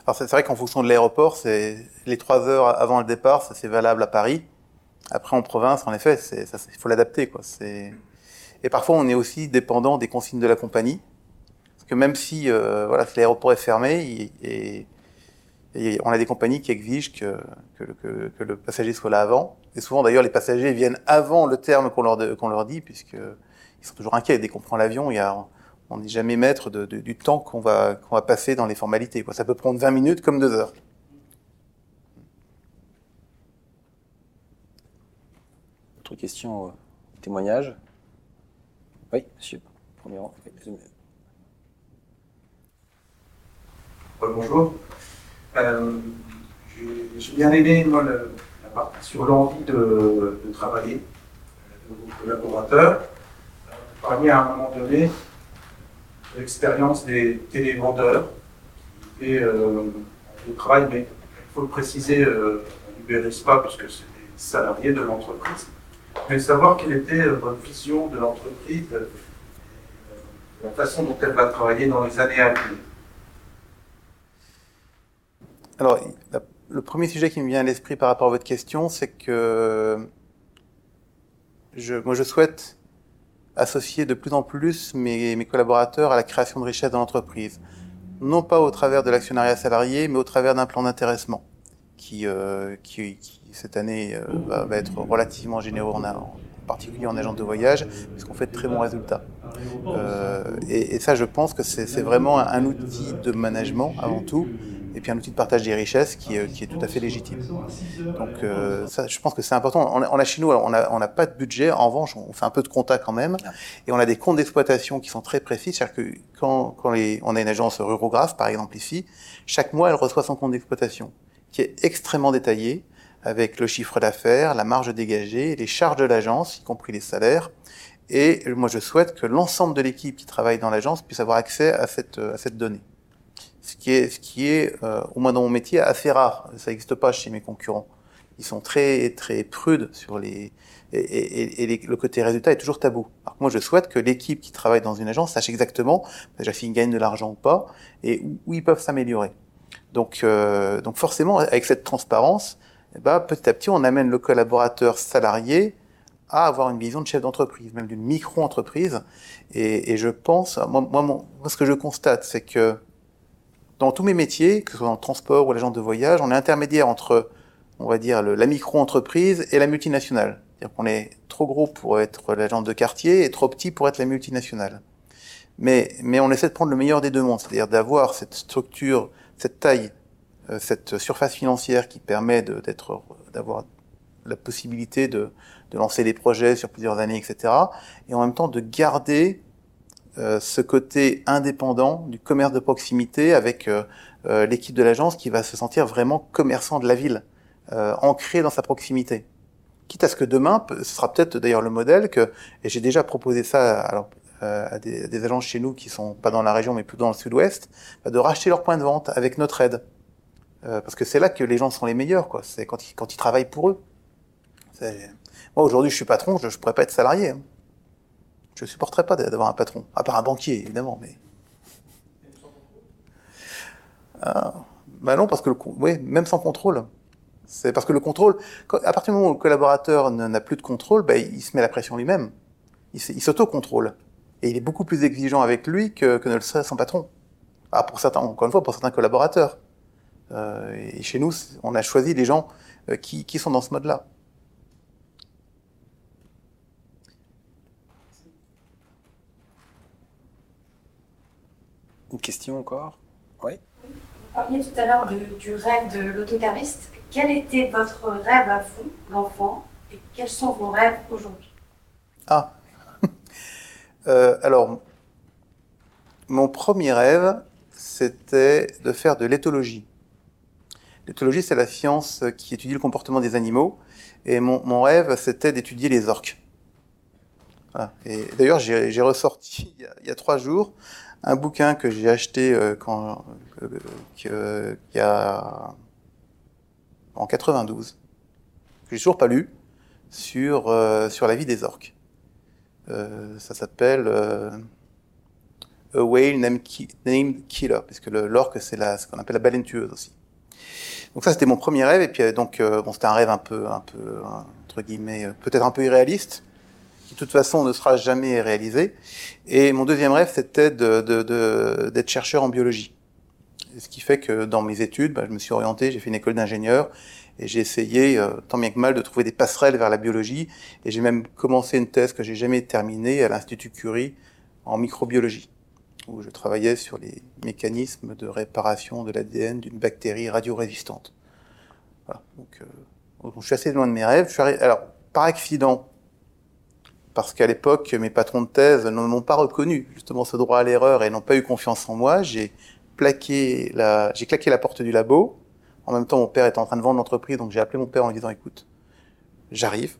Alors c'est vrai qu'en fonction de l'aéroport, c'est les trois heures avant le départ, ça c'est valable à Paris. Après en province, en effet, il faut l'adapter. quoi. C'est et parfois, on est aussi dépendant des consignes de la compagnie. Parce que même si, euh, voilà, si l'aéroport est fermé, et, et, on a des compagnies qui exigent que, que, que, que, le passager soit là avant. Et souvent, d'ailleurs, les passagers viennent avant le terme qu'on leur, qu'on leur dit, puisqu'ils sont toujours inquiets. Dès qu'on prend l'avion, il y a, on n'est jamais maître de, de, du temps qu'on va, qu'on va passer dans les formalités. Quoi. Ça peut prendre 20 minutes comme 2 heures. Autre question, euh, témoignage? Oui, monsieur. Premier rang. bonjour. Euh, J'ai bien aimé moi, le, la partie sur l'envie de, de, travailler de vos collaborateurs. Parliez à un moment donné l'expérience des télévendeurs et euh, le travail, mais il faut le préciser, euh, on ne pas parce que c'est des salariés de l'entreprise. Mais savoir quelle était euh, votre vision de l'entreprise, euh, la façon dont elle va travailler dans les années à venir. Alors, le premier sujet qui me vient à l'esprit par rapport à votre question, c'est que moi, je souhaite associer de plus en plus mes, collaborateurs à la création de richesse dans l'entreprise. Non pas au travers de l'actionnariat salarié, mais au travers d'un plan d'intéressement qui, euh, qui, cette année euh, va, être relativement généreux en, particulier en agence de voyage, puisqu'on fait de très bons résultats. Euh, et, ça, je pense que c'est vraiment un, outil de management avant tout, et puis un outil de partage des richesses qui, qui est tout à fait légitime. Donc euh, ça, je pense que c'est important. On a, on a, chez nous, on n'a on a pas de budget. En revanche, on fait un peu de compta quand même, et on a des comptes d'exploitation qui sont très précis. C'est-à-dire que quand, quand les, on a une agence Rurographe, par exemple ici, chaque mois, elle reçoit son compte d'exploitation, qui est extrêmement détaillé, avec le chiffre d'affaires, la marge dégagée, les charges de l'agence, y compris les salaires. Et moi, je souhaite que l'ensemble de l'équipe qui travaille dans l'agence puisse avoir accès à cette, à cette donnée ce qui est, ce qui est euh, au moins dans mon métier, assez rare. Ça n'existe pas chez mes concurrents. Ils sont très, très prudes sur les... Et, et, et le côté résultat est toujours tabou. Alors moi, je souhaite que l'équipe qui travaille dans une agence sache exactement déjà s'ils gagnent de l'argent ou pas et où, où ils peuvent s'améliorer. Donc, euh, donc forcément, avec cette transparence, eh ben, petit à petit, on amène le collaborateur salarié à avoir une vision de chef d'entreprise, même d'une micro-entreprise. Et, et, je pense, moi, moi, moi, ce que je constate, c'est que dans tous mes métiers, que ce soit dans le transport ou l'agent de voyage, on est intermédiaire entre, on va dire, la micro-entreprise et la multinationale. C'est-à-dire qu'on est trop gros pour être l'agent de quartier et trop petit pour être la multinationale. Mais, mais on essaie de prendre le meilleur des deux mondes, c'est-à-dire d'avoir cette structure, cette taille, euh, cette surface financière qui permet d'être, d'avoir la possibilité de, de lancer des projets sur plusieurs années, etc. Et en même temps de garder euh, ce côté indépendant du commerce de proximité avec euh, euh, l'équipe de l'agence qui va se sentir vraiment commerçant de la ville, ancré dans sa proximité. Quitte à ce que demain, ce sera peut-être d'ailleurs le modèle que, et j'ai déjà proposé ça alors, à des, des, agences chez nous qui sont pas dans la région mais plutôt dans le sud-ouest, bah, de racheter leurs points de vente avec notre aide. parce que c'est là que les gens sont les meilleurs, quoi. C'est quand ils, quand ils travaillent pour eux. Moi, aujourd'hui, je suis patron, je, je pourrais pas être salarié. Hein. Je ne supporterais pas d'avoir un patron, à part un banquier, évidemment, mais. Ah, bah non, parce que le, oui, même sans contrôle. C'est parce que le contrôle, à partir du moment où le collaborateur n'a plus de contrôle, bah, il se met la pression lui-même. Il, s'auto-contrôle. Et il est beaucoup plus exigeant avec lui que, que ne le serait son patron. Ah, pour certains, encore une fois, pour certains collaborateurs. Euh, et chez nous, on a choisi des gens euh, qui, qui sont dans ce mode-là. Une question encore? Oui. Vous parliez tout à l'heure du rêve de l'autocariste. Quel était votre rêve à vous, l'enfant, et quels sont vos rêves aujourd'hui? Ah euh, Alors, mon premier rêve, c'était de faire de l'éthologie. L'éthologie, c'est la science qui étudie le comportement des animaux. Et mon, mon rêve, c'était d'étudier les orques. Voilà. Et d'ailleurs, j'ai ressorti il y, a, il y, a, trois jours un bouquin que j'ai acheté euh, quand, euh, euh, y a en 92, que j'ai toujours pas lu, sur euh, sur la vie des orques. Euh, ça s'appelle A Whale Named, Killer, puisque l'orque c'est ce qu'on appelle la baleine tueuse aussi. Donc ça c'était mon premier rêve et puis donc bon c'était un rêve un peu un peu entre guillemets peut-être un peu irréaliste de toute façon ne sera jamais réalisé. Et mon deuxième rêve, c'était d'être chercheur en biologie. Ce qui fait que dans mes études, bah, je me suis orienté, j'ai fait une école d'ingénieur, et j'ai essayé, euh, tant bien que mal, de trouver des passerelles vers la biologie, et j'ai même commencé une thèse que j'ai jamais terminée à l'Institut Curie en microbiologie, où je travaillais sur les mécanismes de réparation de l'ADN d'une bactérie radiorésistante. Voilà. Donc, euh, je suis assez loin de mes rêves. Alors, par accident, parce qu'à l'époque, mes patrons de thèse ne m'ont pas reconnu justement ce droit à l'erreur et n'ont pas eu confiance en moi. J'ai plaqué la, claqué la porte du labo. En même temps, mon père était en train de vendre l'entreprise, donc j'ai appelé mon père en lui disant, écoute, j'arrive.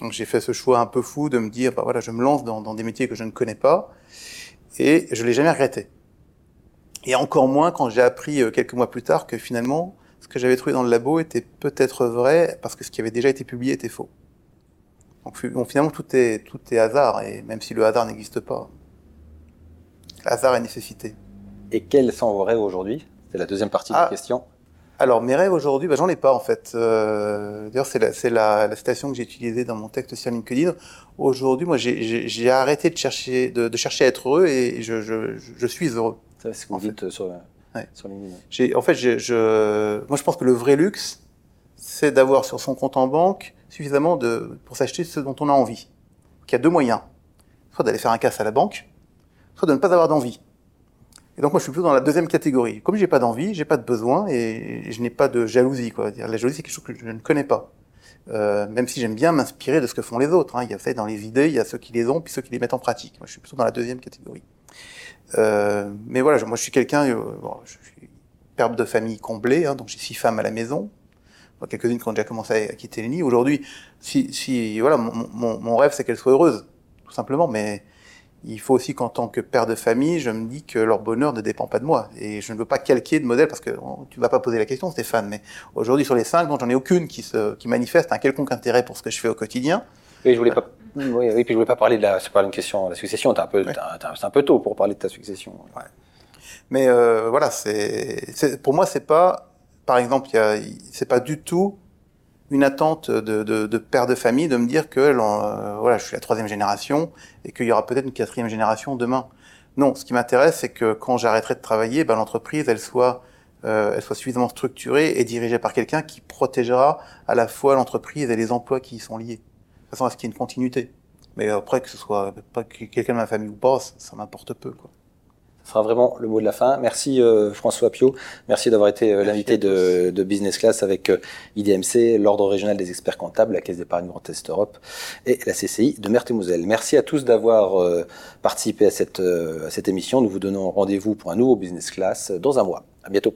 Donc j'ai fait ce choix un peu fou de me dire, bah voilà, je me lance dans, dans des métiers que je ne connais pas, et je l'ai jamais regretté. Et encore moins quand j'ai appris euh, quelques mois plus tard que finalement, ce que j'avais trouvé dans le labo était peut-être vrai parce que ce qui avait déjà été publié était faux. Donc bon, finalement, tout est, tout est hasard, et même si le hasard n'existe pas, hasard est nécessité. Et quels sont vos rêves aujourd'hui? C'est la deuxième partie ah, de la question. Alors, mes rêves aujourd'hui, bah, j'en ai pas en fait. Euh, D'ailleurs, c'est la, la, la citation que j'ai utilisée dans mon texte sur LinkedIn. Aujourd'hui, moi, j'ai- arrêté de chercher, de, de chercher à être heureux et je, je, je suis heureux. C'est ce que vous dites euh, sur, Ouais. sur LinkedIn. En fait, je, moi, je pense que le vrai luxe, c'est d'avoir sur son compte en banque suffisamment de, pour s'acheter ce dont on a envie. Donc, il y a deux moyens. Soit d'aller faire un casse à la banque, soit de ne pas avoir d'envie. Et donc, moi, je suis plutôt dans la deuxième catégorie. Comme j'ai pas d'envie, j'ai pas de besoin et je n'ai pas de jalousie, quoi. La jalousie, c'est quelque chose que je ne connais pas. Euh, même si j'aime bien m'inspirer de ce que font les autres. Hein. Il y a fait dans les idées, il y a ceux qui les ont, puis ceux qui les mettent en pratique. Moi, je suis plutôt dans la deuxième catégorie. Euh, mais voilà, je- moi, je suis quelqu'un, euh, bon, je suis père de famille comblée, hein, donc j'ai six femmes à la maison. Bon, Quelques-unes qui ont déjà commencé à quitter le nid. Aujourd'hui, si, si, voilà, mon, mon, mon rêve, c'est qu'elles soient heureuses, tout simplement. Mais il faut aussi qu'en tant que père de famille, je me dis que leur bonheur ne dépend pas de moi. Et je ne veux pas calquer de modèle parce que oh, tu vas pas poser la question, Stéphane. Mais aujourd'hui, sur les cinq, dont j'en ai aucune qui se, qui manifeste un quelconque intérêt pour ce que je fais au quotidien. Oui, je voulais pas. Oui, oui, puis je voulais pas parler de la. C'est pas une question de la succession. T'es un peu, Ouais. c'est un peu tôt pour parler de ta succession. Mais euh, voilà, c'est, c'est- pour moi, c'est pas, par exemple, c'est pas du tout une attente de, de, de père de famille de me dire que euh, voilà, je suis la troisième génération et qu'il y aura peut-être une quatrième génération demain. Non, ce qui m'intéresse, c'est que quand j'arrêterai de travailler, ben, l'entreprise, elle soit, euh, elle soit suffisamment structurée et dirigée par quelqu'un qui protégera à la fois l'entreprise et les emplois qui y sont liés, de façon à ce qu'il y ait une continuité? Mais après, que ce soit quelqu'un de ma famille ou pas, ça, ça m'importe peu. Quoi. Ce sera vraiment le mot de la fin. Merci euh, François Pio. Merci d'avoir été euh, l'invité de, de Business Class avec euh, IDMC, l'Ordre régional des experts comptables, la Caisse d'épargne Grand Est Europe et la CCI de Meurthe et Moselle. Merci à tous d'avoir participé à cette, à cette émission. Nous vous donnons rendez-vous pour un nouveau Business Class dans un mois. À bientôt.